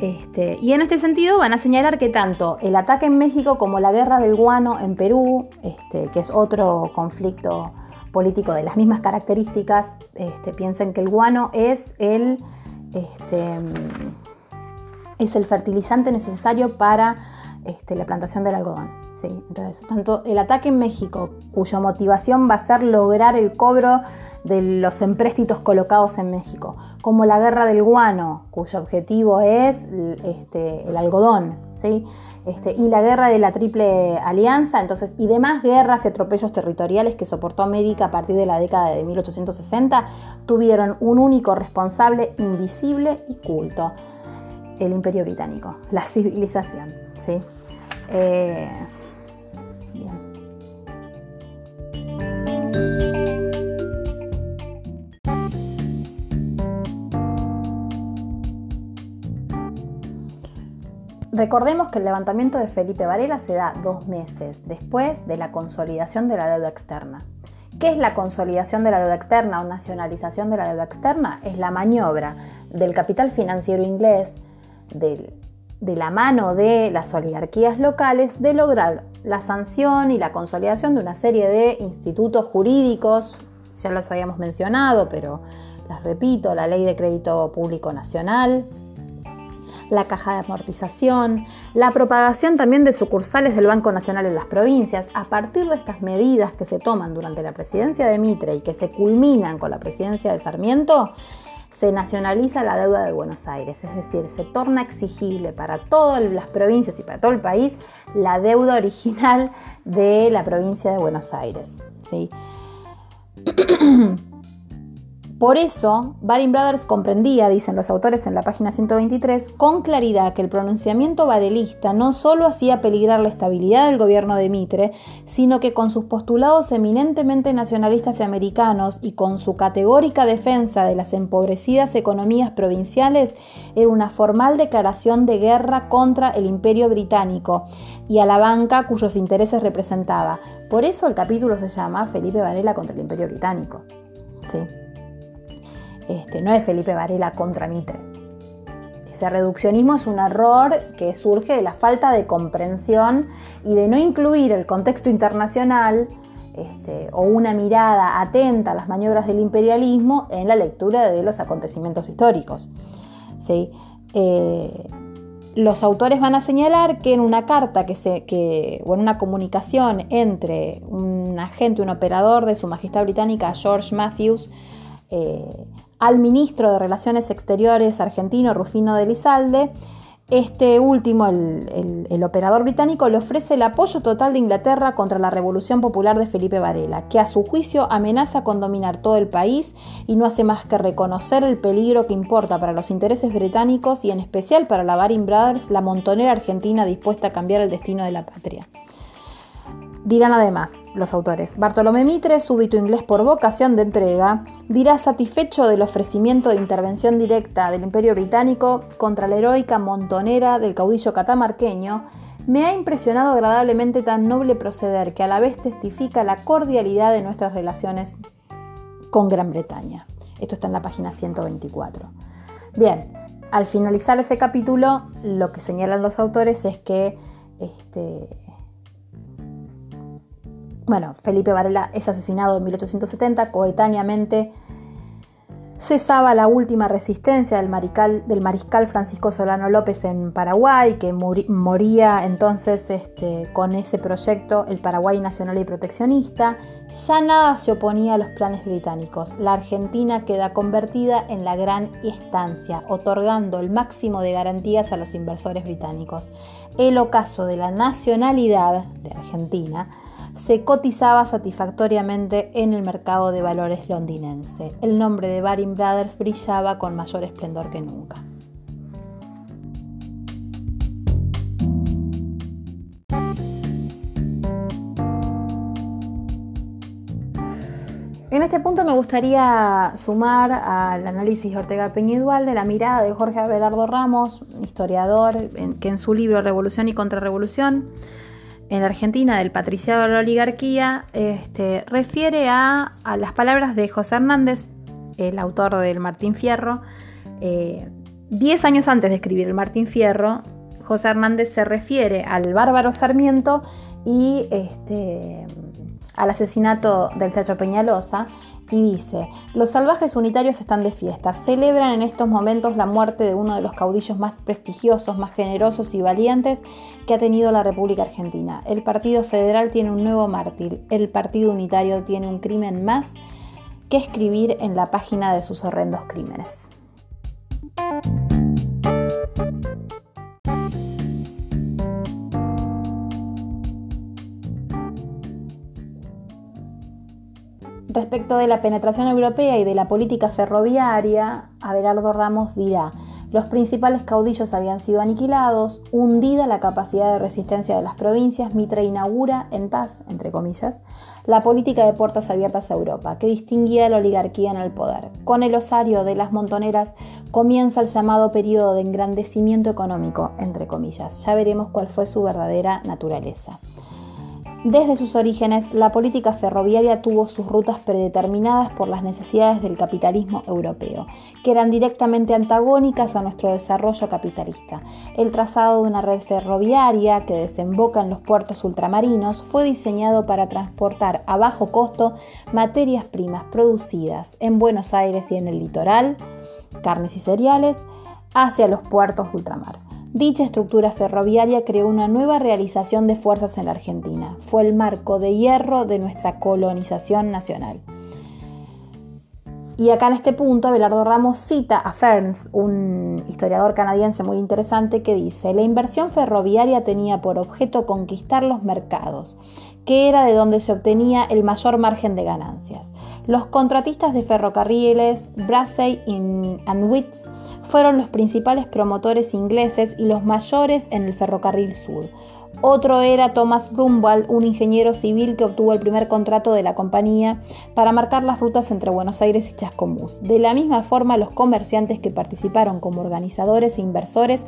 Este, y en este sentido van a señalar que tanto el ataque en México como la guerra del guano en Perú, este, que es otro conflicto político de las mismas características, este, piensen que el guano es el, este, es el fertilizante necesario para la plantación del algodón. ¿sí? Entonces, tanto el ataque en México, cuya motivación va a ser lograr el cobro de los empréstitos colocados en México, como la guerra del guano, cuyo objetivo es este, el algodón, ¿sí? Este, y la guerra de la Triple Alianza, entonces, y demás guerras y atropellos territoriales que soportó América a partir de la década de 1860, tuvieron un único responsable invisible y culto, el Imperio Británico, la civilización. ¿sí? Eh, Recordemos que el levantamiento de Felipe Varela se da dos meses después de la consolidación de la deuda externa. ¿Qué es la consolidación de la deuda externa o nacionalización de la deuda externa? Es la maniobra del capital financiero inglés, de la mano de las oligarquías locales de lograr la sanción y la consolidación de una serie de institutos jurídicos, ya los habíamos mencionado, pero las repito, la Ley de Crédito Público Nacional, la caja de amortización, la propagación también de sucursales del Banco Nacional en las provincias. A partir de estas medidas que se toman durante la presidencia de Mitre y que se culminan con la presidencia de Sarmiento, se nacionaliza la deuda de Buenos Aires, es decir, se torna exigible para todas las provincias y para todo el país la deuda original de la provincia de Buenos Aires. ¿sí? Por eso, Baring Brothers comprendía, dicen los autores en la página 123, con claridad que el pronunciamiento varelista no solo hacía peligrar la estabilidad del gobierno de Mitre, sino que con sus postulados eminentemente nacionalistas y americanos y con su categórica defensa de las empobrecidas economías provinciales, era una formal declaración de guerra contra el imperio británico y a la banca cuyos intereses representaba. Por eso el capítulo se llama Felipe Varela contra el imperio británico. Sí. Este, no es Felipe Varela contra Mitre. Ese reduccionismo es un error que surge de la falta de comprensión y de no incluir el contexto internacional este, o una mirada atenta a las maniobras del imperialismo en la lectura de los acontecimientos históricos. Eh, los autores van a señalar que en una carta que se, o en una comunicación entre un agente, un operador de Su Majestad Británica, George Matthews, eh, al ministro de Relaciones Exteriores argentino Rufino de Lizalde. Este último, el, operador británico, le ofrece el apoyo total de Inglaterra contra la Revolución Popular de Felipe Varela, que a su juicio amenaza con dominar todo el país y no hace más que reconocer el peligro que importa para los intereses británicos y en especial para la Baring Brothers, la montonera argentina dispuesta a cambiar el destino de la patria. Dirán además los autores, Bartolomé Mitre, súbito inglés por vocación de entrega, dirá satisfecho del ofrecimiento de intervención directa del Imperio Británico contra la heroica montonera del caudillo catamarqueño, me ha impresionado agradablemente tan noble proceder que a la vez testifica la cordialidad de nuestras relaciones con Gran Bretaña. Esto está en la página 124. Bien, al finalizar ese capítulo, lo que señalan los autores es que este, bueno, Felipe Varela es asesinado en 1870, coetáneamente cesaba la última resistencia del, mariscal Francisco Solano López en Paraguay, que moría entonces este, con ese proyecto, el Paraguay Nacional y Proteccionista. Ya nada se oponía a los planes británicos. La Argentina queda convertida en la gran estancia, otorgando el máximo de garantías a los inversores británicos. El ocaso de la nacionalidad de Argentina se cotizaba satisfactoriamente en el mercado de valores londinense. El nombre de Baring Brothers brillaba con mayor esplendor que nunca. En este punto me gustaría sumar al análisis de Ortega Peñidual de la mirada de Jorge Abelardo Ramos, historiador, que en su libro Revolución y Contrarrevolución en Argentina del patriciado de la oligarquía este, refiere a, las palabras de José Hernández, el autor del Martín Fierro. Eh, diez años antes de escribir el Martín Fierro, José Hernández se refiere al bárbaro Sarmiento y este, al asesinato del Chacho Peñalosa y dice, los salvajes unitarios están de fiesta, celebran en estos momentos la muerte de uno de los caudillos más prestigiosos, más generosos y valientes que ha tenido la República Argentina. El Partido Federal tiene un nuevo mártir, el Partido Unitario tiene un crimen más que escribir en la página de sus horrendos crímenes. Respecto de la penetración europea y de la política ferroviaria, Abelardo Ramos dirá, los principales caudillos habían sido aniquilados, hundida la capacidad de resistencia de las provincias, Mitre inaugura, en paz, entre comillas, la política de puertas abiertas a Europa, que distinguía a la oligarquía en el poder. Con el osario de las montoneras comienza el llamado periodo de engrandecimiento económico, entre comillas. Ya veremos cuál fue su verdadera naturaleza. Desde sus orígenes, la política ferroviaria tuvo sus rutas predeterminadas por las necesidades del capitalismo europeo, que eran directamente antagónicas a nuestro desarrollo capitalista. El trazado de una red ferroviaria que desemboca en los puertos ultramarinos fue diseñado para transportar a bajo costo materias primas producidas en Buenos Aires y en el litoral, carnes y cereales, hacia los puertos ultramar. Dicha estructura ferroviaria creó una nueva realización de fuerzas en la Argentina. Fue el marco de hierro de nuestra colonización nacional. Y acá en este punto, Abelardo Ramos cita a Ferns, un historiador canadiense muy interesante, que dice, la inversión ferroviaria tenía por objeto conquistar los mercados, que era de donde se obtenía el mayor margen de ganancias. Los contratistas de ferrocarriles, Brassey y Witts, fueron los principales promotores ingleses y los mayores en el ferrocarril sur. Otro era Thomas Brumwald, un ingeniero civil que obtuvo el primer contrato de la compañía para marcar las rutas entre Buenos Aires y Chascomús. De la misma forma, los comerciantes que participaron como organizadores e inversores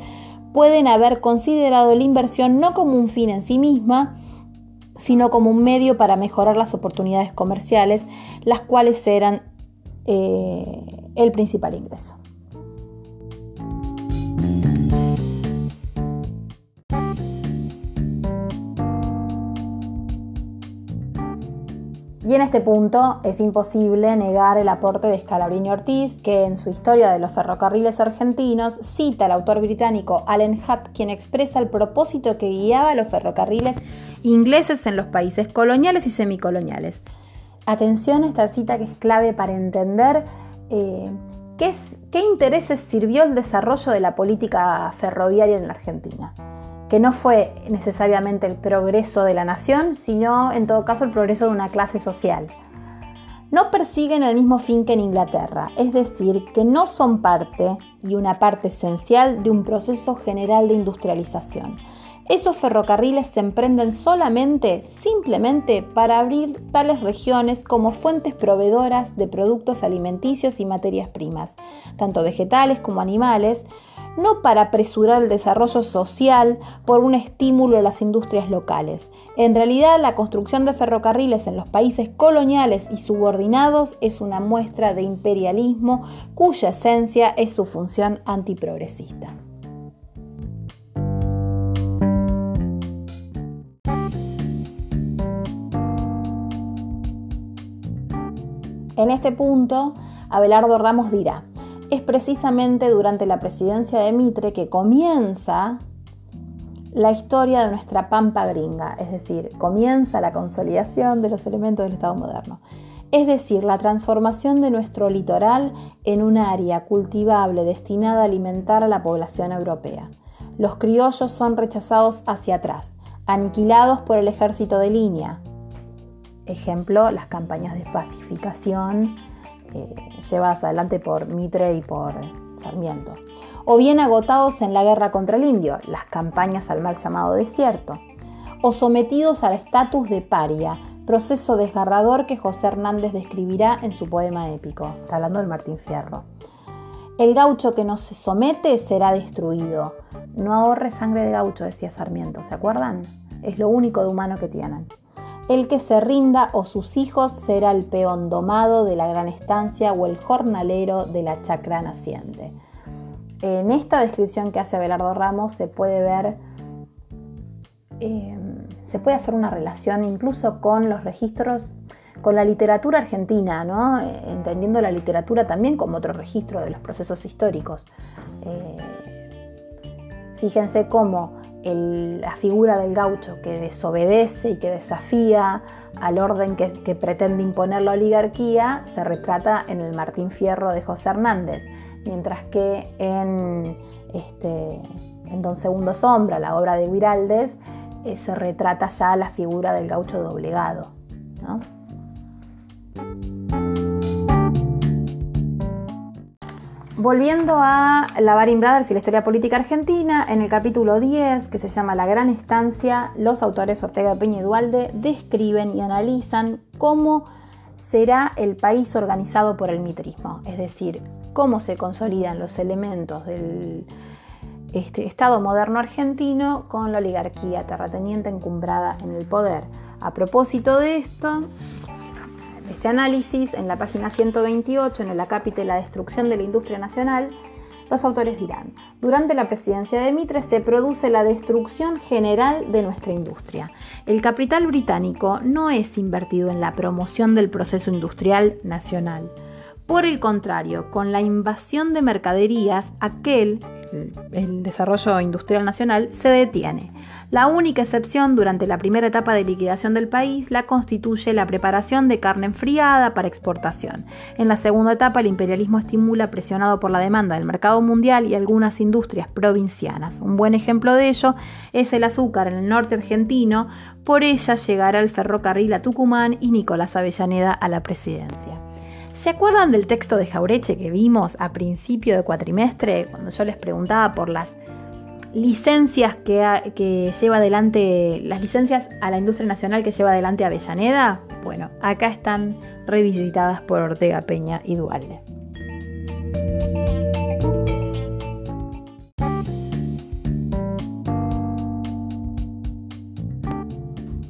pueden haber considerado la inversión no como un fin en sí misma, sino como un medio para mejorar las oportunidades comerciales, las cuales eran eh, el principal ingreso. Y en este punto es imposible negar el aporte de Scalabrini Ortiz, que en su historia de los ferrocarriles argentinos cita al autor británico Allen Hutt, quien expresa el propósito que guiaba a los ferrocarriles ingleses en los países coloniales y semicoloniales. Atención a esta cita que es clave para entender eh, qué, qué intereses sirvió el desarrollo de la política ferroviaria en la Argentina que no fue necesariamente el progreso de la nación, sino en todo caso el progreso de una clase social. No persiguen el mismo fin que en Inglaterra, es decir, que no son parte y una parte esencial de un proceso general de industrialización. Esos ferrocarriles se emprenden solamente, simplemente, para abrir tales regiones como fuentes proveedoras de productos alimenticios y materias primas, tanto vegetales como animales, no para apresurar el desarrollo social por un estímulo a las industrias locales. En realidad, la construcción de ferrocarriles en los países coloniales y subordinados es una muestra de imperialismo cuya esencia es su función antiprogresista. En este punto, Abelardo Ramos dirá, es precisamente durante la presidencia de Mitre que comienza la historia de nuestra pampa gringa, es decir, comienza la consolidación de los elementos del Estado moderno. Es decir, la transformación de nuestro litoral en un área cultivable destinada a alimentar a la población europea. Los criollos son rechazados hacia atrás, aniquilados por el ejército de línea. Ejemplo, las campañas de pacificación eh, llevadas adelante por Mitre y por Sarmiento, o bien agotados en la guerra contra el indio, las campañas al mal llamado desierto, o sometidos al estatus de paria, proceso desgarrador que José Hernández describirá en su poema épico, está hablando del Martín Fierro. El gaucho que no se somete será destruido. No ahorre sangre de gaucho, decía Sarmiento, ¿se acuerdan? Es lo único de humano que tienen. El que se rinda o sus hijos será el peón domado de la gran estancia o el jornalero de la chacra naciente. En esta descripción que hace Abelardo Ramos se puede ver, em, se puede hacer una relación incluso con los registros con la literatura argentina, ¿no? Eh, entendiendo la literatura también como otro registro de los procesos históricos. Eh, fíjense cómo la figura del gaucho que desobedece y que desafía al orden que, pretende imponer la oligarquía se retrata en el Martín Fierro de José Hernández, mientras que en, este, en Don Segundo Sombra, la obra de Guiraldes, eh, se retrata ya la figura del gaucho doblegado. Volviendo a la Baring Brothers y la historia política argentina, en el capítulo 10, que se llama La Gran Estancia, los autores Ortega Peña y Dualde describen y analizan cómo será el país organizado por el mitrismo, es decir, cómo se consolidan los elementos del este, Estado moderno argentino con la oligarquía terrateniente encumbrada en el poder. A propósito de esto, este análisis, en la página 128, en el acápite La destrucción de la industria nacional, los autores dirán, durante la presidencia de Mitre se produce la destrucción general de nuestra industria. El capital británico no es invertido en la promoción del proceso industrial nacional. Por el contrario, con la invasión de mercaderías, aquel el desarrollo industrial nacional se detiene. La única excepción durante la primera etapa de liquidación del país la constituye la preparación de carne enfriada para exportación. En la segunda etapa el imperialismo estimula presionado por la demanda del mercado mundial y algunas industrias provincianas. Un buen ejemplo de ello es el azúcar en el norte argentino, por ella llegará el ferrocarril a Tucumán y Nicolás Avellaneda a la presidencia. ¿Se acuerdan del texto de Jaureche que vimos a principio de cuatrimestre cuando yo les preguntaba por las licencias que, lleva adelante, las licencias a la industria nacional que lleva adelante Avellaneda? Bueno, acá están revisitadas por Ortega Peña y Dualde.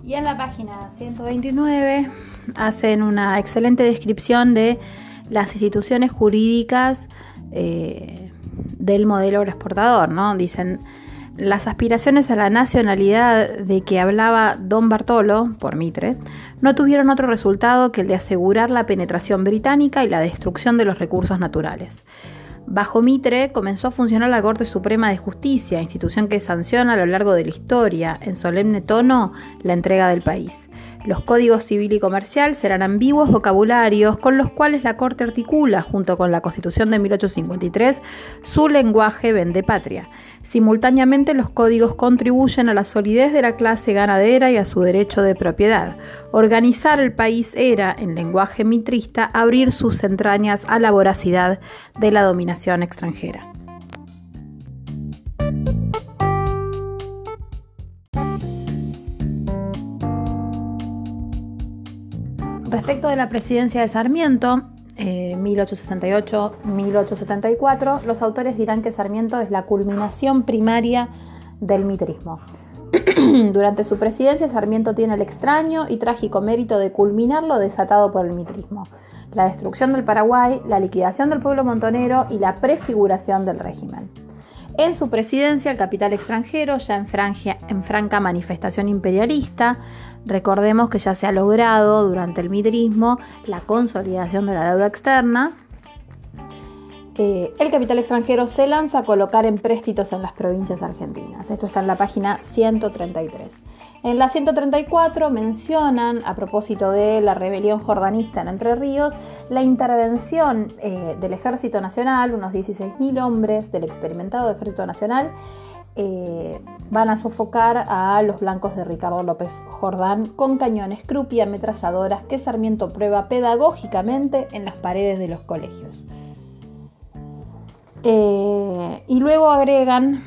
Y en la página 129 hacen una excelente descripción de las instituciones jurídicas eh, del modelo agroexportador, ¿no? Dicen, las aspiraciones a la nacionalidad de que hablaba don Bartolo, por Mitre, no tuvieron otro resultado que el de asegurar la penetración británica y la destrucción de los recursos naturales. Bajo Mitre comenzó a funcionar la Corte Suprema de Justicia, institución que sanciona a lo largo de la historia, en solemne tono, la entrega del país. Los códigos civil y comercial serán ambiguos vocabularios con los cuales la Corte articula, junto con la Constitución de 1853, su lenguaje vende patria. Simultáneamente, los códigos contribuyen a la solidez de la clase ganadera y a su derecho de propiedad. Organizar el país era, en lenguaje mitrista, abrir sus entrañas a la voracidad de la dominación extranjera. Respecto de la presidencia de Sarmiento, 1868-1874, eh, los autores dirán que Sarmiento es la culminación primaria del mitrismo. Durante su presidencia, Sarmiento tiene el extraño y trágico mérito de culminar lo desatado por el mitrismo, la destrucción del Paraguay, la liquidación del pueblo montonero y la prefiguración del régimen. En su presidencia, el capital extranjero, ya en, en franca manifestación imperialista, recordemos que ya se ha logrado durante el midrismo la consolidación de la deuda externa, eh, el capital extranjero se lanza a colocar empréstitos en las provincias argentinas. Esto está en la página 133. En la 134 mencionan, a propósito de la rebelión jordanista en Entre Ríos, la intervención eh, del Ejército Nacional, unos 16.000 hombres del experimentado Ejército Nacional, eh, van a sofocar a los blancos de Ricardo López Jordán con cañones Krupp y ametralladoras que Sarmiento prueba pedagógicamente en las paredes de los colegios. Eh, y luego agregan,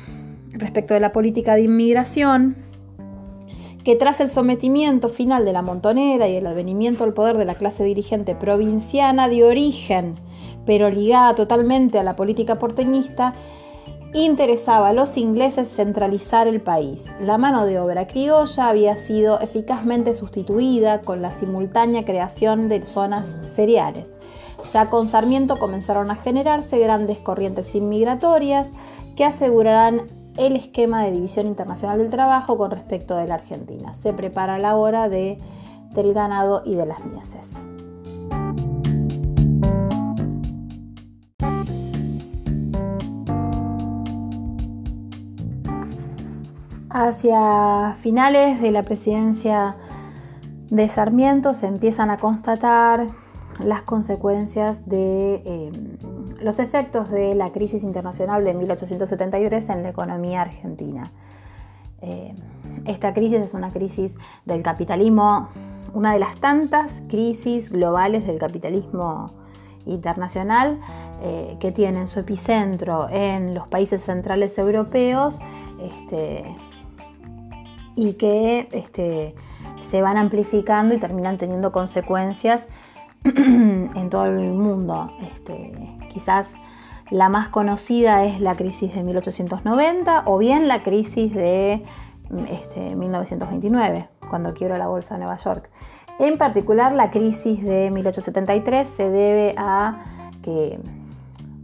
respecto de la política de inmigración, que tras el sometimiento final de la montonera y el advenimiento al poder de la clase dirigente provinciana de origen, pero ligada totalmente a la política porteñista, interesaba a los ingleses centralizar el país. La mano de obra criolla había sido eficazmente sustituida con la simultánea creación de zonas cereales. Ya con Sarmiento comenzaron a generarse grandes corrientes inmigratorias que asegurarán el esquema de división internacional del trabajo con respecto de la Argentina. Se prepara la hora de del ganado y de las mieses. Hacia finales de la presidencia de Sarmiento se empiezan a constatar las consecuencias de eh, los efectos de la crisis internacional de 1873 en la economía argentina. Eh, esta crisis es una crisis del capitalismo, una de las tantas crisis globales del capitalismo internacional eh, que tienen su epicentro en los países centrales europeos este, y que este, se van amplificando y terminan teniendo consecuencias en todo el mundo. Este, quizás la más conocida es la crisis de 1890 o bien la crisis de 1929, este, cuando quiebra la bolsa de Nueva York. En particular, la crisis de 1873 se debe a que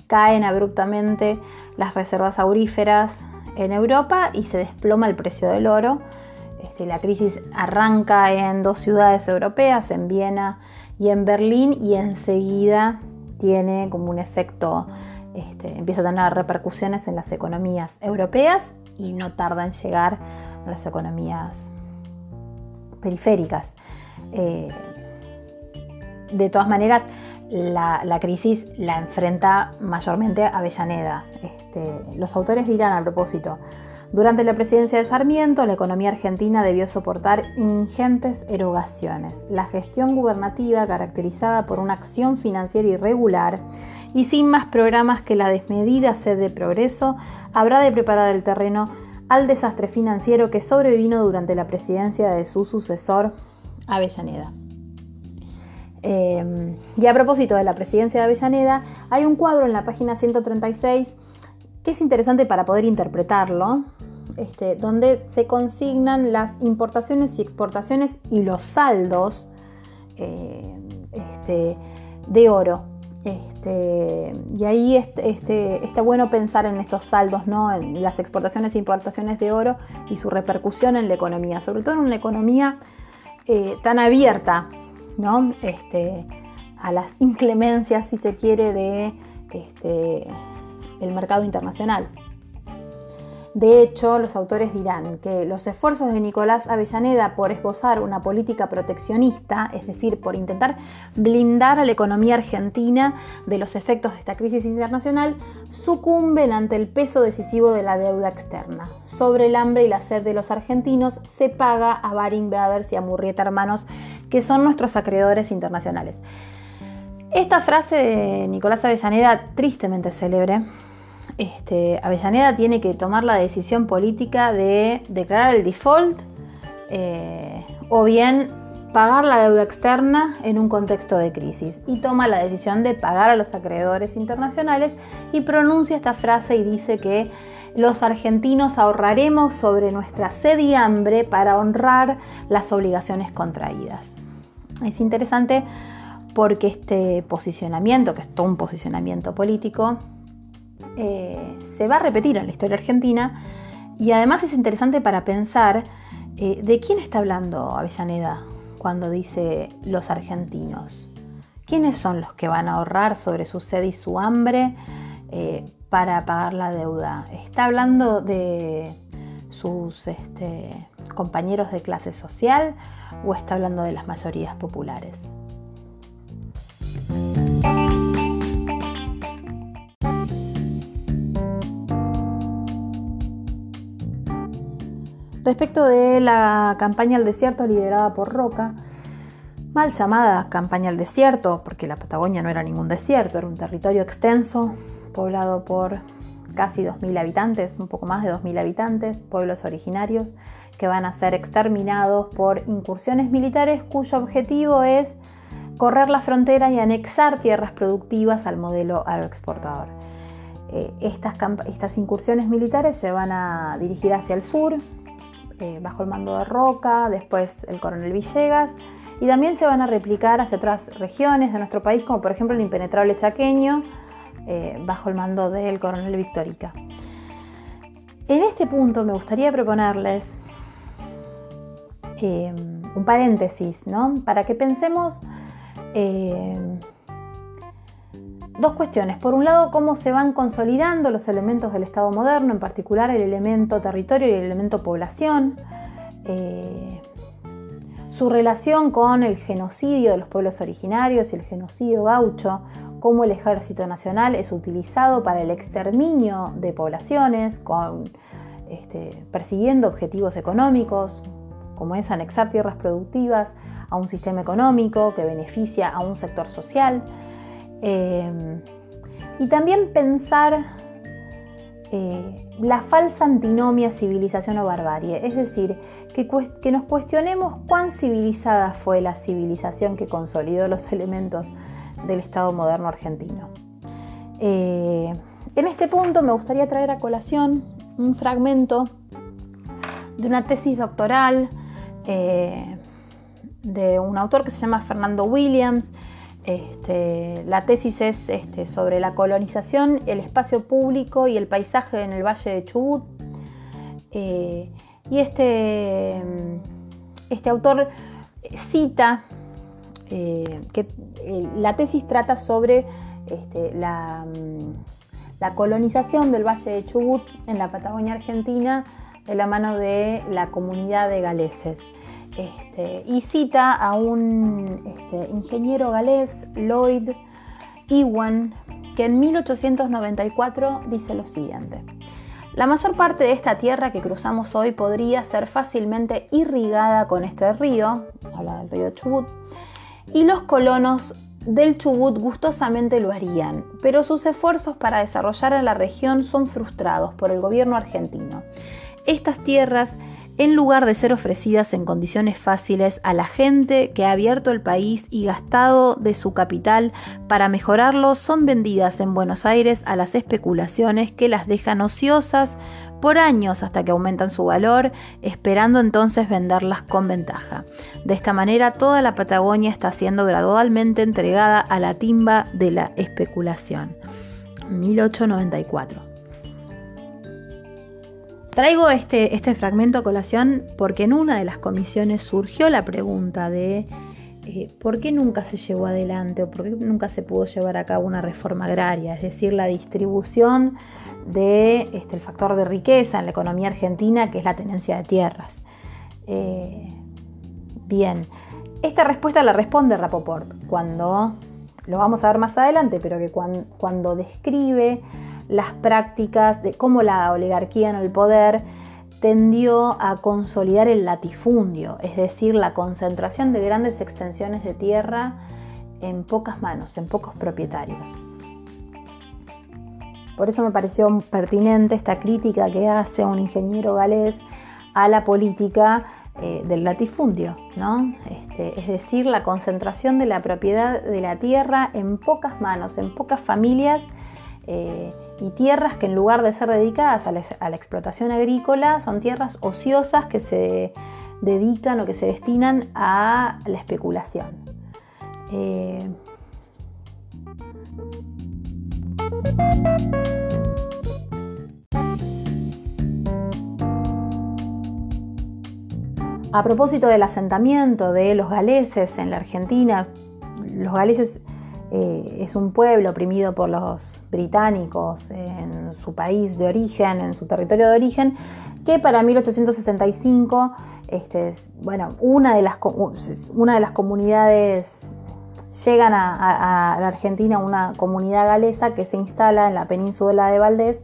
caen abruptamente las reservas auríferas en Europa y se desploma el precio del oro. Este, la crisis arranca en dos ciudades europeas, en Viena y en Berlín y enseguida tiene como un efecto, este, empieza a tener repercusiones en las economías europeas y no tarda en llegar a las economías periféricas. Eh, de todas maneras, la, crisis la enfrenta mayormente Avellaneda. Este, los autores dirán a propósito, durante la presidencia de Sarmiento, la economía argentina debió soportar ingentes erogaciones. La gestión gubernativa, caracterizada por una acción financiera irregular y sin más programas que la desmedida sed de progreso, habrá de preparar el terreno al desastre financiero que sobrevino durante la presidencia de su sucesor, Avellaneda. Eh, y a propósito de la presidencia de Avellaneda, hay un cuadro en la página 136 que es interesante para poder interpretarlo, este, donde se consignan las importaciones y exportaciones y los saldos eh, este, de oro. Este, y ahí está bueno pensar en estos saldos, ¿no? en las exportaciones e importaciones de oro y su repercusión en la economía, sobre todo en una economía eh, tan abierta ¿no? a las inclemencias, si se quiere, de el mercado internacional. De hecho, los autores dirán que los esfuerzos de Nicolás Avellaneda por esbozar una política proteccionista, es decir, por intentar blindar a la economía argentina de los efectos de esta crisis internacional, sucumben ante el peso decisivo de la deuda externa. Sobre el hambre y la sed de los argentinos se paga a Baring Brothers y a Murrieta Hermanos, que son nuestros acreedores internacionales. Esta frase de Nicolás Avellaneda, tristemente célebre, este, Avellaneda tiene que tomar la decisión política de declarar el default eh, o bien pagar la deuda externa en un contexto de crisis y toma la decisión de pagar a los acreedores internacionales y pronuncia esta frase y dice que los argentinos ahorraremos sobre nuestra sed y hambre para honrar las obligaciones contraídas. Es interesante porque este posicionamiento, que es todo un posicionamiento político, eh, se va a repetir en la historia argentina y además es interesante para pensar eh, de quién está hablando Avellaneda cuando dice los argentinos. ¿Quiénes son los que van a ahorrar sobre su sed y su hambre eh, para pagar la deuda? ¿Está hablando de sus este, compañeros de clase social o está hablando de las mayorías populares? Respecto de la campaña al desierto liderada por Roca, mal llamada campaña al desierto, porque la Patagonia no era ningún desierto, era un territorio extenso, poblado por casi 2.000 habitantes, un poco más de 2.000 habitantes, pueblos originarios que van a ser exterminados por incursiones militares cuyo objetivo es correr la frontera y anexar tierras productivas al modelo agroexportador. Eh, estas, estas incursiones militares se van a dirigir hacia el sur, eh, bajo el mando de Roca, después el coronel Villegas, y también se van a replicar hacia otras regiones de nuestro país, como por ejemplo el impenetrable chaqueño, eh, bajo el mando del coronel Victorica. En este punto me gustaría proponerles em, un paréntesis, ¿no? Para que pensemos eh, dos cuestiones. Por un lado, cómo se van consolidando los elementos del Estado moderno, en particular el elemento territorio y el elemento población. Eh, su relación con el genocidio de los pueblos originarios y el genocidio gaucho, cómo el ejército nacional es utilizado para el exterminio de poblaciones, este, persiguiendo objetivos económicos, como es anexar tierras productivas a un sistema económico que beneficia a un sector social. Eh, y también pensar eh, la falsa antinomia civilización o barbarie, es decir, que, nos cuestionemos cuán civilizada fue la civilización que consolidó los elementos del Estado moderno argentino. Eh, en este punto me gustaría traer a colación un fragmento de una tesis doctoral de un autor que se llama Fernando Williams, este, la tesis es este, sobre la colonización, el espacio público y el paisaje en el Valle de Chubut. Eh, y este, este, autor cita eh, que eh, la tesis trata sobre la, la, colonización del Valle de Chubut en la Patagonia Argentina de la mano de la comunidad de galeses. Este, y cita a un este, ingeniero galés, Lloyd Ewan, que en 1894 dice lo siguiente. La mayor parte de esta tierra que cruzamos hoy podría ser fácilmente irrigada con este río, habla del río Chubut, y los colonos del Chubut gustosamente lo harían, pero sus esfuerzos para desarrollar en la región son frustrados por el gobierno argentino. Estas tierras en lugar de ser ofrecidas en condiciones fáciles a la gente que ha abierto el país y gastado de su capital para mejorarlo, son vendidas en Buenos Aires a las especulaciones que las dejan ociosas por años hasta que aumentan su valor, esperando entonces venderlas con ventaja. De esta manera, toda la Patagonia está siendo gradualmente entregada a la timba de la especulación. 1894. Traigo este, este fragmento a colación porque en una de las comisiones surgió la pregunta de eh, por qué nunca se llevó adelante o por qué nunca se pudo llevar a cabo una reforma agraria, es decir, la distribución del de, este, factor de riqueza en la economía argentina, que es la tenencia de tierras. Eh, bien, esta respuesta la responde Rapoport cuando, lo vamos a ver más adelante, pero que cuando describe las prácticas de cómo la oligarquía en el poder tendió a consolidar el latifundio, es decir, la concentración de grandes extensiones de tierra en pocas manos, en pocos propietarios. Por eso me pareció pertinente esta crítica que hace un ingeniero galés a la política eh, del latifundio, ¿no? Este, es decir, la concentración de la propiedad de la tierra en pocas manos, en pocas familias eh, y tierras que en lugar de ser dedicadas a la, explotación agrícola son tierras ociosas que se dedican o que se destinan a la especulación. Eh, a propósito del asentamiento de los galeses en la Argentina, los galeses eh, es un pueblo oprimido por los británicos en su país de origen, en su territorio de origen, que para 1865, este, bueno, una de, las, una de las comunidades llegan a, la Argentina, una comunidad galesa que se instala en la península de Valdés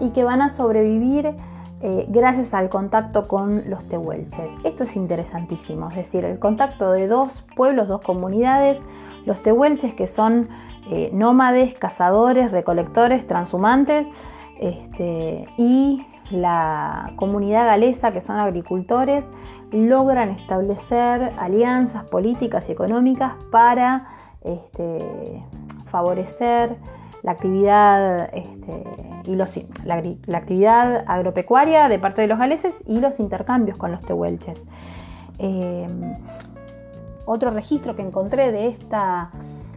y que van a sobrevivir eh, gracias al contacto con los tehuelches. Esto es interesantísimo, es decir, el contacto de dos pueblos, dos comunidades, los tehuelches que son eh, nómades, cazadores, recolectores, transhumantes, este, y la comunidad galesa que son agricultores, logran establecer alianzas políticas y económicas para este, favorecer la actividad, este, y la, actividad agropecuaria de parte de los galeses y los intercambios con los tehuelches. Eh, otro registro que encontré de esta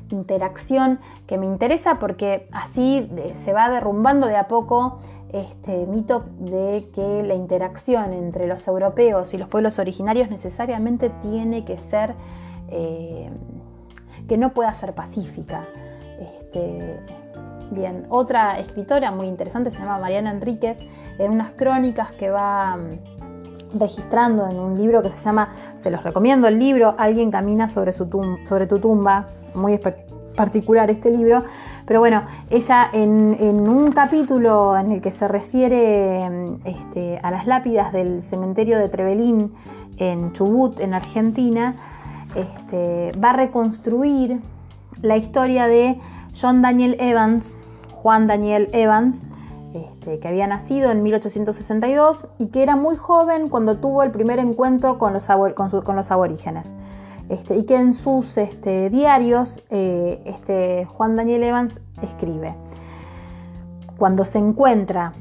interacción que me interesa porque así se va derrumbando de a poco este mito de que la interacción entre los europeos y los pueblos originarios necesariamente tiene que ser, eh, que no pueda ser pacífica. Este, bien, otra escritora muy interesante se llama Mariana Enríquez, en unas crónicas que va mm, registrando en un libro que se llama, se los recomiendo el libro, Alguien camina sobre, su tu tumba, muy particular este libro, pero bueno, ella en, un capítulo en el que se refiere este, a las lápidas del cementerio de Trevelín en Chubut, en Argentina, este, va a reconstruir la historia de John Daniel Evans, Juan Daniel Evans, este, que había nacido en 1862 y que era muy joven cuando tuvo el primer encuentro con los, aborígenes. Este, y que en sus este, diarios eh, Juan Daniel Evans escribe, cuando se encuentra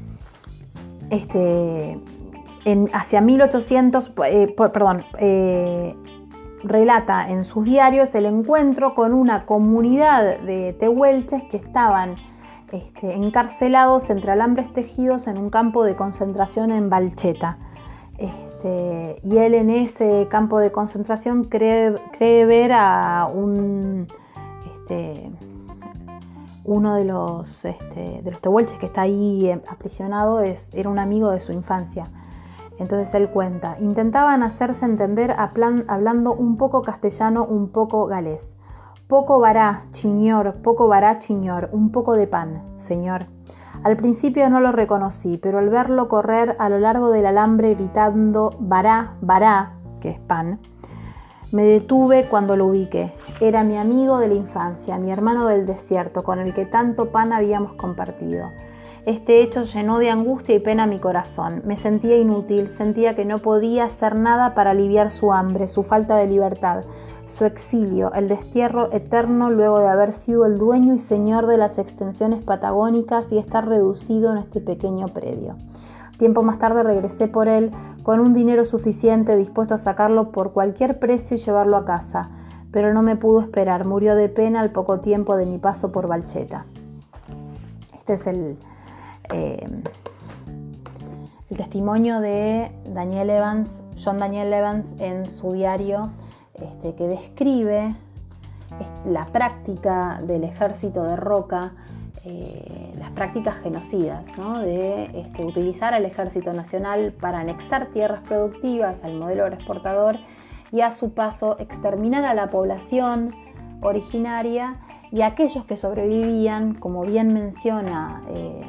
en, hacia 1800, eh, perdón, eh, relata en sus diarios el encuentro con una comunidad de tehuelches que estaban encarcelados entre alambres tejidos en un campo de concentración en Balcheta. Este, y él en ese campo de concentración cree, ver a un, este, uno de los, este, de los tehuelches que está ahí eh, aprisionado, es, era un amigo de su infancia. Entonces él cuenta, intentaban hacerse entender hablando un poco castellano, un poco galés. Poco vará, chiñor, poco vará, chiñor, un poco de pan, señor. Al principio no lo reconocí, pero al verlo correr a lo largo del alambre gritando bará, bará, que es pan, me detuve cuando lo ubiqué. Era mi amigo de la infancia, mi hermano del desierto, con el que tanto pan habíamos compartido. Este hecho llenó de angustia y pena mi corazón. Me sentía inútil, sentía que no podía hacer nada para aliviar su hambre, su falta de libertad, su exilio, el destierro eterno luego de haber sido el dueño y señor de las extensiones patagónicas y estar reducido en este pequeño predio. Tiempo más tarde regresé por él con un dinero suficiente dispuesto a sacarlo por cualquier precio y llevarlo a casa, pero no me pudo esperar, murió de pena al poco tiempo de mi paso por Balcheta. Este es el, eh, el testimonio de Daniel Evans, John Daniel Evans en su diario este, que describe la práctica del ejército de Roca, eh, las prácticas genocidas, de este, utilizar al ejército nacional para anexar tierras productivas al modelo exportador y a su paso exterminar a la población originaria y a aquellos que sobrevivían, como bien menciona eh,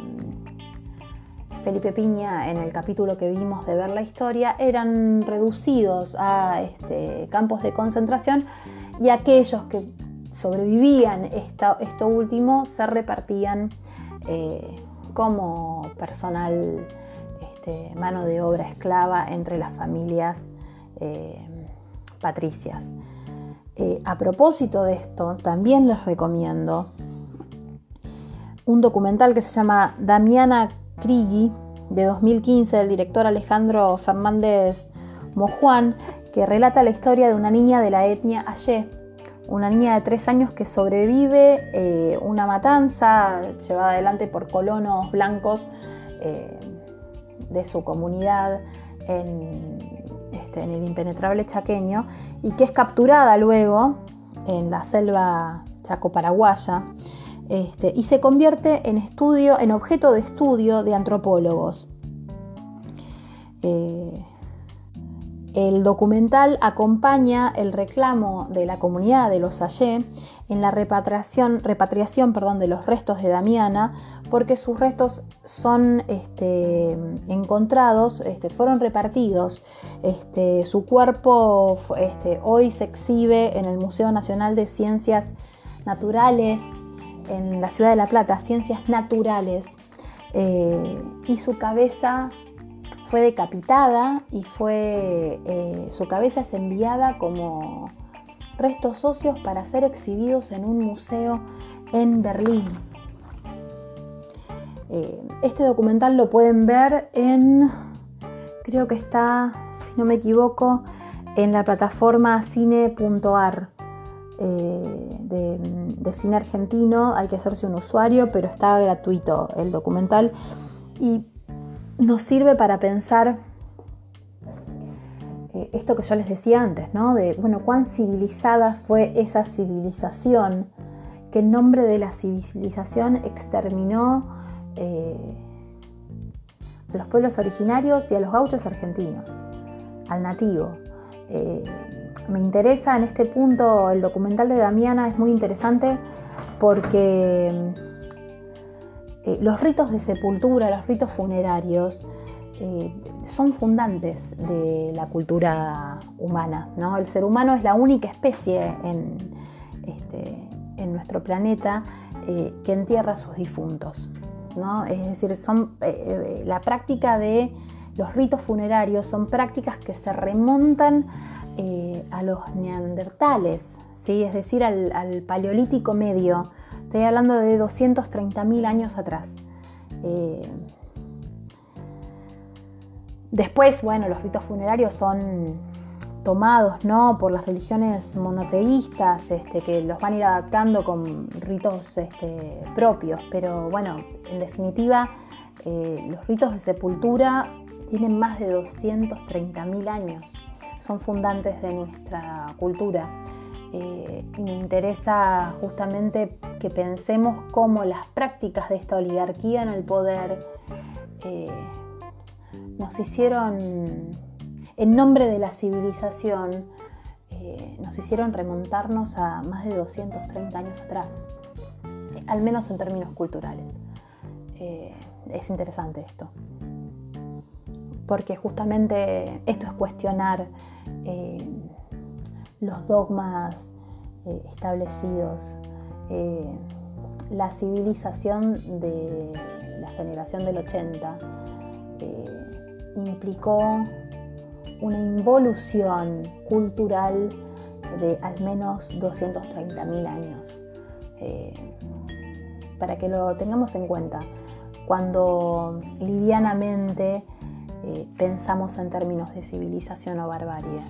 Felipe Piña en el capítulo que vimos de ver la historia eran reducidos a este, campos de concentración y aquellos que sobrevivían esto último se repartían eh, como personal, este, mano de obra esclava entre las familias eh, patricias. Eh, a propósito de esto, también les recomiendo un documental que se llama Damiana De 2015 del director Alejandro Fernández Mojuan, que relata la historia de una niña de la etnia Aye, una niña de tres años que sobrevive eh, una matanza llevada adelante por colonos blancos eh, de su comunidad en, este, en el impenetrable chaqueño y que es capturada luego en la selva chaco-paraguaya este, y se convierte en, estudio, en objeto de estudio de antropólogos. Eh, el documental acompaña el reclamo de la comunidad de los Ayé en la repatriación, repatriación perdón, de los restos de Damiana, porque sus restos son este, encontrados, este, fueron repartidos. Su cuerpo hoy se exhibe en el Museo Nacional de Ciencias Naturales en la ciudad de La Plata, Ciencias Naturales, eh, y su cabeza fue decapitada y fue, eh, su cabeza es enviada como restos socios para ser exhibidos en un museo en Berlín. Eh, este documental lo pueden ver en, creo que está, si no me equivoco, en la plataforma cine.ar. eh, de, cine argentino, hay que hacerse un usuario, pero está gratuito el documental y nos sirve para pensar eh, esto que yo les decía antes, ¿no? De, bueno, cuán civilizada fue esa civilización que en nombre de la civilización exterminó eh, a los pueblos originarios y a los gauchos argentinos, al nativo. Eh, me interesa en este punto, el documental de Damiana es muy interesante porque los ritos de sepultura, los ritos funerarios, son fundantes de la cultura humana. ¿no? El ser humano es la única especie en, este, en nuestro planeta eh, que entierra a sus difuntos. ¿no? Es decir, son, eh, eh, la práctica de los ritos funerarios son prácticas que se remontan a los neandertales, ¿sí? es decir, al, al, paleolítico medio. Estoy hablando de 230.000 años atrás. Después, bueno, los ritos funerarios son tomados ¿no? por las religiones monoteístas, este, que los van a ir adaptando con ritos este, propios, pero bueno, en definitiva, eh, los ritos de sepultura tienen más de 230.000 años, son fundantes de nuestra cultura. Eh, me interesa justamente que pensemos cómo las prácticas de esta oligarquía en el poder eh, nos hicieron, en nombre de la civilización, eh, nos hicieron remontarnos a más de 230 años atrás, al menos en términos culturales. Es interesante esto, porque justamente esto es cuestionar los dogmas establecidos, la civilización de la generación del 80 implicó una involución cultural de al menos 230.000 años. Eh, para que lo tengamos en cuenta, cuando livianamente eh, pensamos en términos de civilización o barbarie.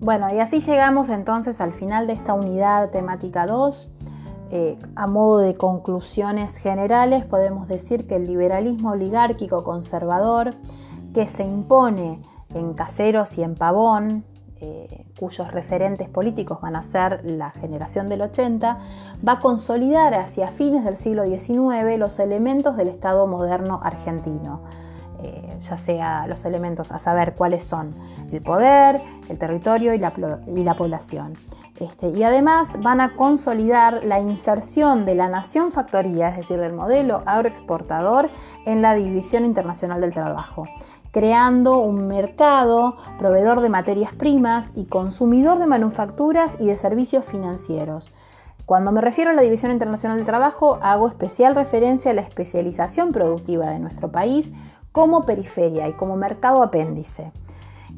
Bueno, y así llegamos entonces al final de esta unidad temática 2. Eh, a modo de conclusiones generales, podemos decir que el liberalismo oligárquico conservador que se impone en Caseros y en Pavón, eh, cuyos referentes políticos van a ser la generación del 80, va a consolidar hacia fines del siglo XIX los elementos del Estado moderno argentino eh, ya sea los elementos a saber cuáles son el poder, el territorio y la, población. Este, y además van a consolidar la inserción de la nación factoría, es decir, del modelo agroexportador, en la división internacional del trabajo, creando un mercado proveedor de materias primas y consumidor de manufacturas y de servicios financieros. Cuando me refiero a la División Internacional del Trabajo, hago especial referencia a la especialización productiva de nuestro país como periferia y como mercado apéndice.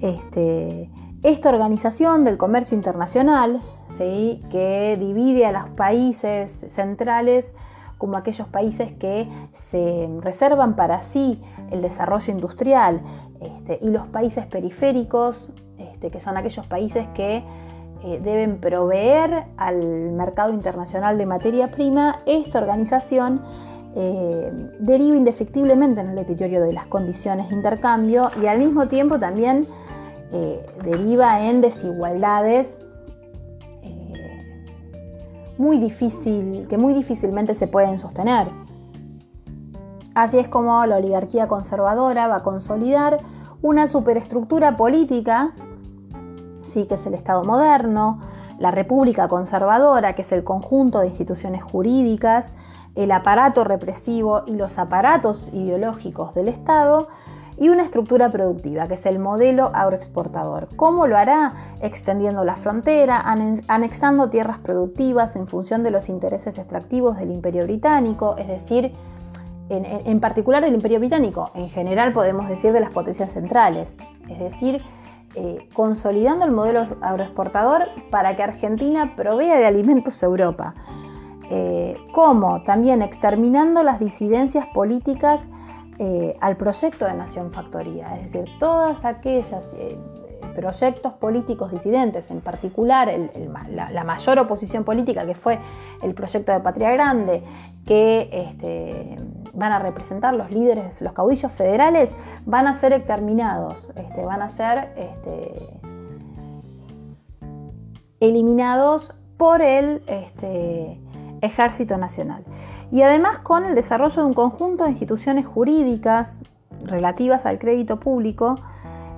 Este, esta organización del comercio internacional, ¿sí? que divide a los países centrales como aquellos países que se reservan para sí el desarrollo industrial este, y los países periféricos, este, que son aquellos países que eh, deben proveer al mercado internacional de materia prima, esta organización eh, deriva indefectiblemente en el deterioro de las condiciones de intercambio y al mismo tiempo también eh, deriva en desigualdades muy difícil, que muy difícilmente se pueden sostener. Así es como la oligarquía conservadora va a consolidar una superestructura política, sí, que es el Estado moderno, la República conservadora, que es el conjunto de instituciones jurídicas, el aparato represivo y los aparatos ideológicos del Estado y una estructura productiva, que es el modelo agroexportador. ¿Cómo lo hará? Extendiendo la frontera, anexando tierras productivas en función de los intereses extractivos del imperio británico, es decir, en, particular del imperio británico, en general podemos decir de las potencias centrales, es decir, eh, consolidando el modelo agroexportador para que Argentina provea de alimentos a Europa. como también exterminando las disidencias políticas al proyecto de Nación Factoría, es decir, todas aquellas proyectos políticos disidentes, en particular la, mayor oposición política que fue el proyecto de Patria Grande, que este, van a representar los líderes, los caudillos federales, van a ser exterminados, este, van a ser este, eliminados por el Ejército Nacional. Y además con el desarrollo de un conjunto de instituciones jurídicas relativas al crédito público,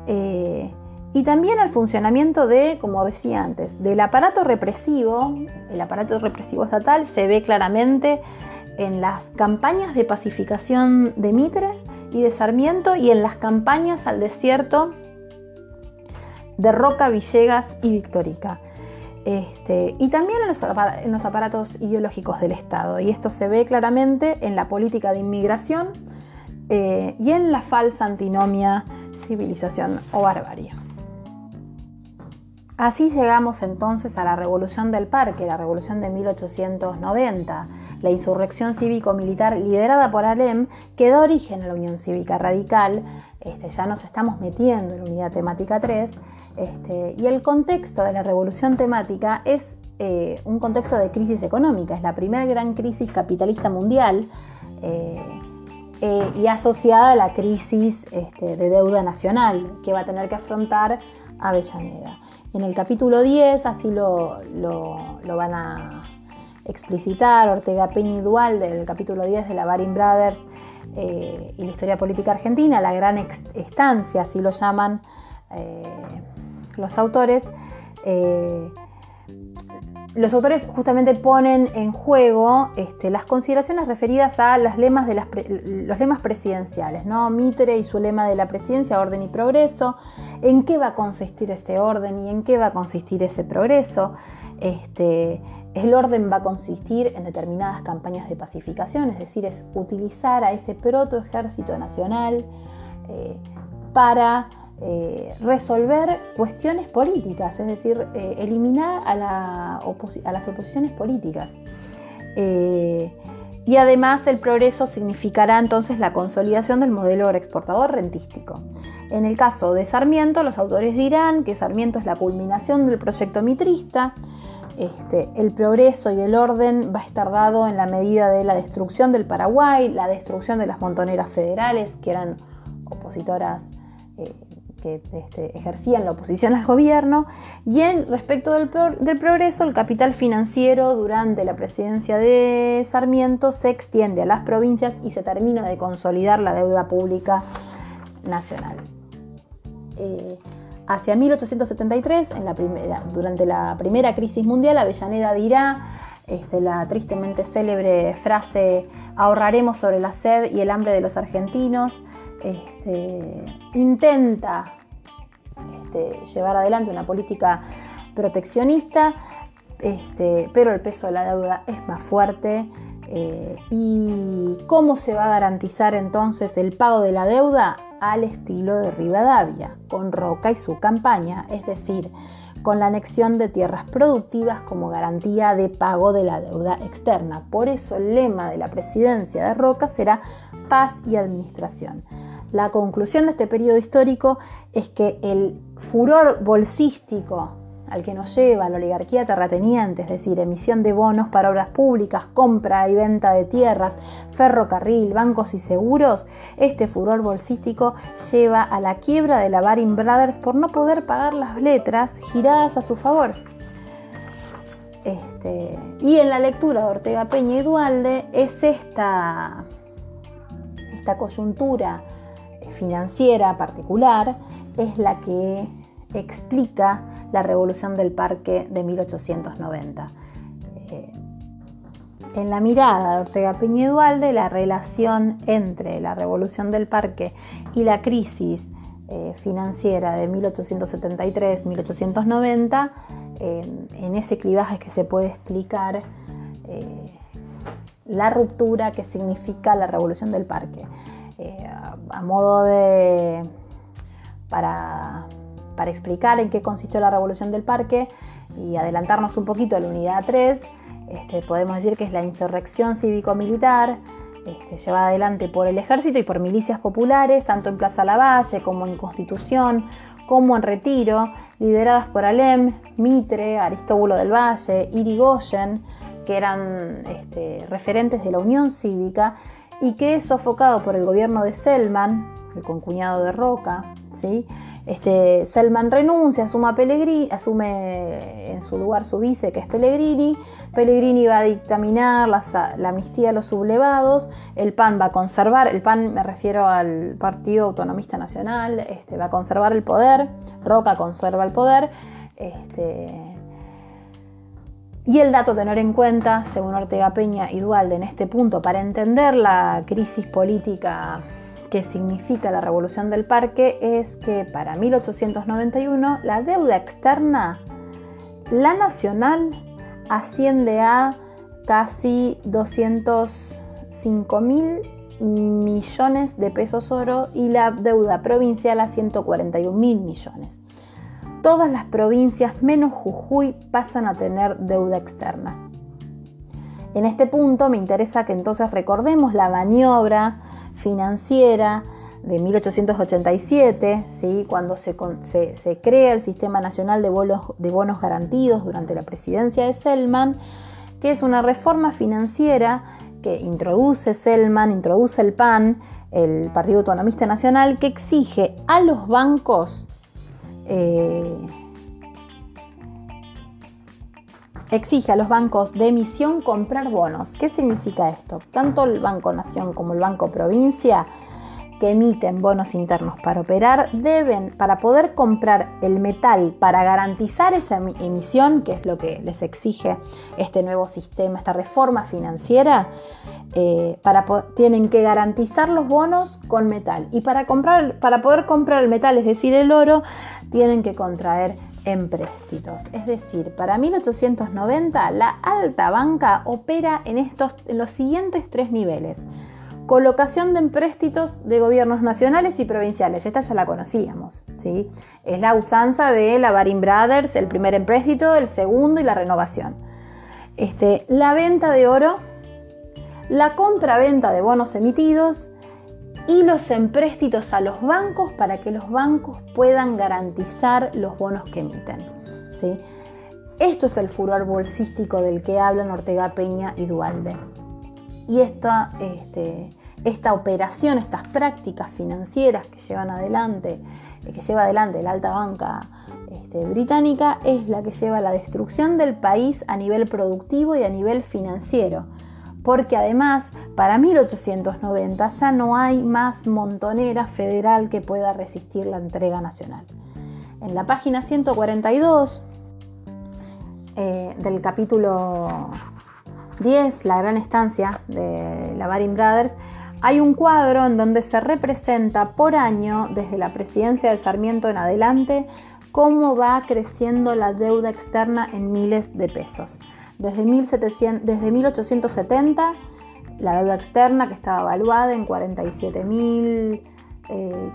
eh, y también al funcionamiento de, como decía antes, del aparato represivo. El aparato represivo estatal se ve claramente en las campañas de pacificación de Mitre y de Sarmiento y en las campañas al desierto de Roca, Villegas y Victorica. Este, y también en los, aparatos ideológicos del Estado. Y esto se ve claramente en la política de inmigración eh, y en la falsa antinomia civilización o barbarie. Así llegamos entonces a la Revolución del Parque, la Revolución de 1890, la insurrección cívico-militar liderada por Alem que da origen a la Unión Cívica Radical, este, ya nos estamos metiendo en la unidad temática 3, este, y el contexto de la revolución temática es eh, un contexto de crisis económica, es la primera gran crisis capitalista mundial eh, eh, y asociada a la crisis este, de deuda nacional que va a tener que afrontar Avellaneda. En el capítulo 10 así lo, van a explicitar Ortega Peña y Dualde, en el capítulo 10 de la Baring Brothers y la historia política argentina, la gran estancia, así lo llaman los autores. Eh, los autores justamente ponen en juego este, las consideraciones referidas a las lemas de los lemas presidenciales, ¿no? Mitre y su lema de la presidencia, orden y progreso, en qué va a consistir este orden y en qué va a consistir ese progreso. Este, el orden va a consistir en determinadas campañas de pacificación, es decir, es utilizar a ese proto ejército nacional eh, para eh, resolver cuestiones políticas, es decir, eh, eliminar a, las oposiciones políticas. Eh, y además el progreso significará entonces la consolidación del modelo exportador rentístico. En el caso de Sarmiento, los autores dirán que Sarmiento es la culminación del proyecto mitrista, este, el progreso y el orden va a estar dado en la medida de la destrucción del Paraguay, la destrucción de las montoneras federales, que eran opositoras que este, ejercían la oposición al gobierno, y en respecto del, progreso, el capital financiero durante la presidencia de Sarmiento se extiende a las provincias y se termina de consolidar la deuda pública nacional. Eh, hacia 1873, en la primera, durante la primera crisis mundial, Avellaneda dirá este, la tristemente célebre frase ahorraremos sobre la sed y el hambre de los argentinos, este, intenta este, llevar adelante una política proteccionista, este, pero el peso de la deuda es más fuerte. Eh, ¿Y cómo se va a garantizar entonces el pago de la deuda? Al estilo de Rivadavia, con Roca y su campaña, es decir, con la anexión de tierras productivas como garantía de pago de la deuda externa. Por eso el lema de la presidencia de Roca será paz y administración. La conclusión de este periodo histórico es que el furor bolsístico al que nos lleva la oligarquía terrateniente, es decir, emisión de bonos para obras públicas, compra y venta de tierras, ferrocarril, bancos y seguros, este furor bolsístico lleva a la quiebra de la Baring Brothers por no poder pagar las letras giradas a su favor. Este, y en la lectura de Ortega Peña y Dualde es esta, esta coyuntura financiera particular es la que explica la revolución del parque de 1890. Eh, en la mirada de Ortega Peña Dualde, la relación entre la revolución del parque y la crisis eh, financiera de 1873-1890, en ese clivaje que se puede explicar eh, la ruptura que significa la revolución del parque. A modo de para, explicar en qué consistió la revolución del parque y adelantarnos un poquito a la unidad 3, este, podemos decir que es la insurrección cívico-militar, este, llevada adelante por el ejército y por milicias populares, tanto en Plaza Lavalle como en Constitución, como en Retiro, lideradas por Alem, Mitre, Aristóbulo del Valle, Irigoyen, que eran este, referentes de la Unión Cívica, y que es sofocado por el gobierno de Selman, el concuñado de Roca, ¿sí? Este, Selman renuncia, asume, Pellegrini, asume en su lugar su vice, que es Pellegrini. Pellegrini va a dictaminar la, amnistía a los sublevados. El PAN va a conservar, el PAN me refiero al Partido Autonomista Nacional, este, va a conservar el poder. Roca conserva el poder. Este, y el dato a tener en cuenta, según Ortega Peña y Dualde en este punto, para entender la crisis política que significa la revolución del parque es que para 1891 la deuda externa, la nacional, asciende a casi 205 mil millones de pesos oro y la deuda provincial a 141 mil millones. Todas las provincias menos Jujuy pasan a tener deuda externa. En este punto me interesa que entonces recordemos la maniobra financiera de 1887, ¿sí? cuando se, crea el Sistema Nacional de bonos, de bonos Garantidos durante la presidencia de Selman, que es una reforma financiera que introduce Selman, introduce el PAN, el Partido Autonomista Nacional, que exige a los bancos eh, exige a los bancos de emisión comprar bonos. ¿Qué significa esto? Tanto el Banco Nación como el Banco Provincia que emiten bonos internos para operar deben, para poder comprar el metal, para garantizar esa emisión, que es lo que les exige este nuevo sistema, esta reforma financiera, eh, tienen que garantizar los bonos con metal. Y para, comprar, para poder comprar el metal, es decir, el oro, tienen que contraer empréstitos. Es decir, para 1890 la alta banca opera en, estos, en los siguientes tres niveles. Colocación de empréstitos de gobiernos nacionales y provinciales. Esta ya la conocíamos. ¿sí? Es la usanza de la Baring Brothers, el primer empréstito, el segundo y la renovación. Este, la venta de oro, la compra-venta de bonos emitidos, y los empréstitos a los bancos para que los bancos puedan garantizar los bonos que emiten. ¿sí? Esto es el furor bolsístico del que hablan Ortega Peña y Dualde. Y esta, este, esta operación, estas prácticas financieras que llevan adelante, eh, que lleva adelante la alta banca este, británica, es la que lleva a la destrucción del país a nivel productivo y a nivel financiero porque además para 1890 ya no hay más montonera federal que pueda resistir la entrega nacional. En la página 142 eh, del capítulo 10, La gran estancia de la Baring Brothers, hay un cuadro en donde se representa por año, desde la presidencia de Sarmiento en adelante, cómo va creciendo la deuda externa en miles de pesos. Desde, 1870, la deuda externa que estaba evaluada en 47.500 eh,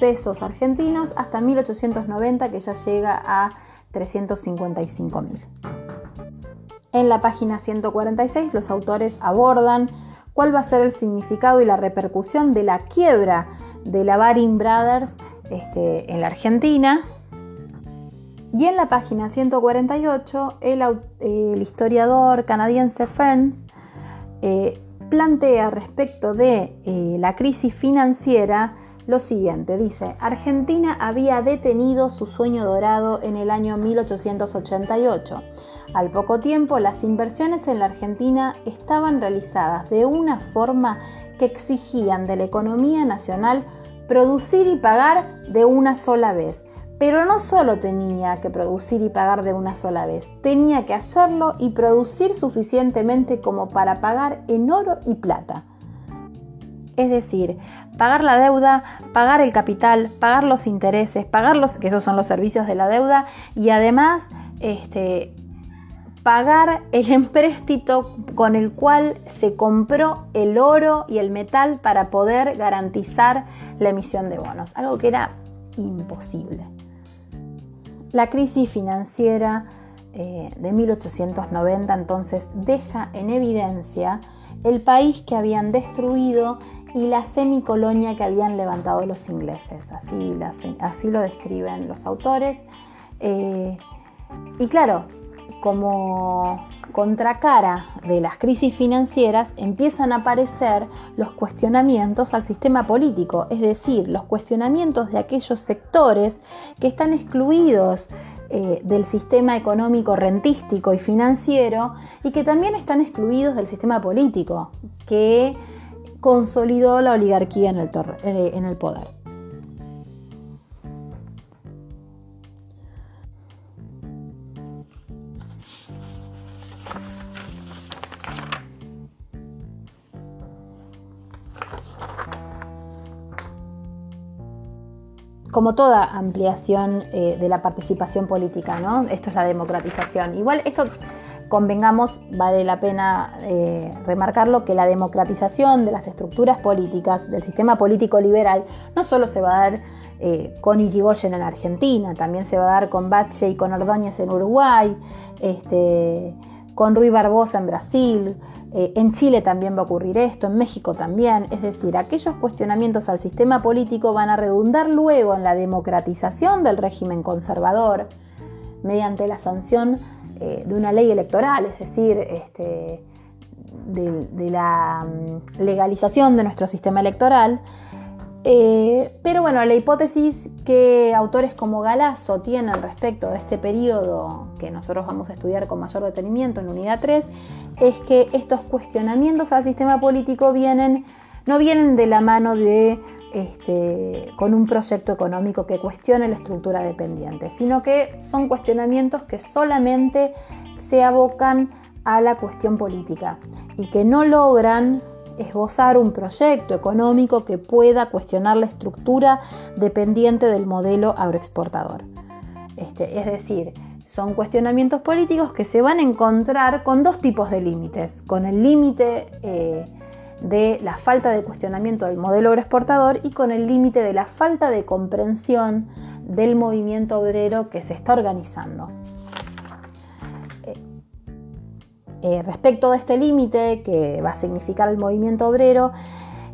pesos argentinos hasta 1890 que ya llega a 355.000. En la página 146 los autores abordan cuál va a ser el significado y la repercusión de la quiebra de la Baring Brothers este, en la Argentina y en la página 148, el, historiador canadiense Ferns eh, plantea respecto de eh, la crisis financiera lo siguiente, dice, Argentina había detenido su sueño dorado en el año 1888. Al poco tiempo, las inversiones en la Argentina estaban realizadas de una forma que exigían de la economía nacional producir y pagar de una sola vez, pero no solo tenía que producir y pagar de una sola vez, tenía que hacerlo y producir suficientemente como para pagar en oro y plata. Es decir, pagar la deuda, pagar el capital, pagar los intereses, pagar los, que esos son los servicios de la deuda, y además este, pagar el empréstito con el cual se compró el oro y el metal para poder garantizar la emisión de bonos, algo que era imposible. La crisis financiera eh, de 1890 entonces deja en evidencia el país que habían destruido y la semicolonia que habían levantado los ingleses. Así, así lo describen los autores. Eh, y claro, como contracara de las crisis financieras empiezan a aparecer los cuestionamientos al sistema político, es decir, los cuestionamientos de aquellos sectores que están excluidos eh, del sistema económico rentístico y financiero y que también están excluidos del sistema político que consolidó la oligarquía en el, eh, en el poder. Como toda ampliación eh, de la participación política, ¿no? Esto es la democratización. Igual esto, convengamos, vale la pena eh, remarcarlo, que la democratización de las estructuras políticas, del sistema político liberal, no solo se va a dar eh, con Irigoyen en Argentina, también se va a dar con Bache y con Ordóñez en Uruguay, este, con Rui Barbosa en Brasil, eh, en Chile también va a ocurrir esto, en México también, es decir, aquellos cuestionamientos al sistema político van a redundar luego en la democratización del régimen conservador mediante la sanción eh, de una ley electoral, es decir, este, de, la mm, legalización de nuestro sistema electoral. Eh, pero bueno, la hipótesis que autores como Galazo tienen respecto de este periodo que nosotros vamos a estudiar con mayor detenimiento en unidad 3 es que estos cuestionamientos al sistema político no vienen de la mano de este, con un proyecto económico que cuestione la estructura dependiente, sino que son cuestionamientos que solamente se abocan a la cuestión política y que no logran esbozar un proyecto económico que pueda cuestionar la estructura dependiente del modelo agroexportador. Este, es decir, son cuestionamientos políticos que se van a encontrar con dos tipos de límites, con el límite eh, de la falta de cuestionamiento del modelo agroexportador y con el límite de la falta de comprensión del movimiento obrero que se está organizando. Eh, respecto de este límite que va a significar el movimiento obrero,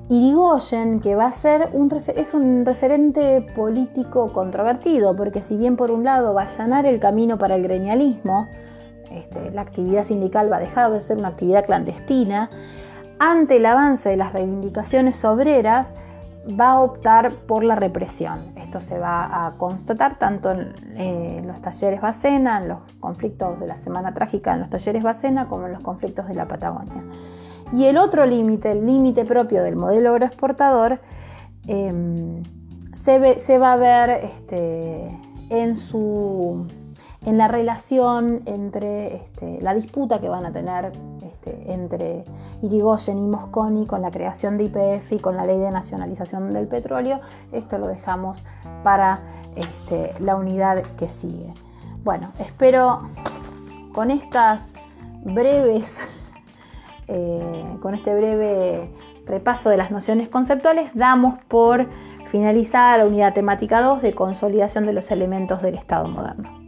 Irigoyen, que va a ser es un referente político controvertido, porque si bien por un lado va a allanar el camino para el gremialismo, este, la actividad sindical va a dejar de ser una actividad clandestina, ante el avance de las reivindicaciones obreras, va a optar por la represión. Esto se va a constatar tanto en, los talleres Bacena, en los conflictos de la Semana Trágica en los talleres Bacena, como en los conflictos de la Patagonia. Y el otro límite, el límite propio del modelo agroexportador, em, se, va a ver este, en, su, en la relación entre este, la disputa que van a tener este, entre Irigoyen y Mosconi con la creación de IPF y con la ley de nacionalización del petróleo. Esto lo dejamos para la unidad que sigue. Bueno, espero con estas breves eh, con este breve repaso de las nociones conceptuales, damos por finalizada la unidad temática 2 de consolidación de los elementos del Estado moderno.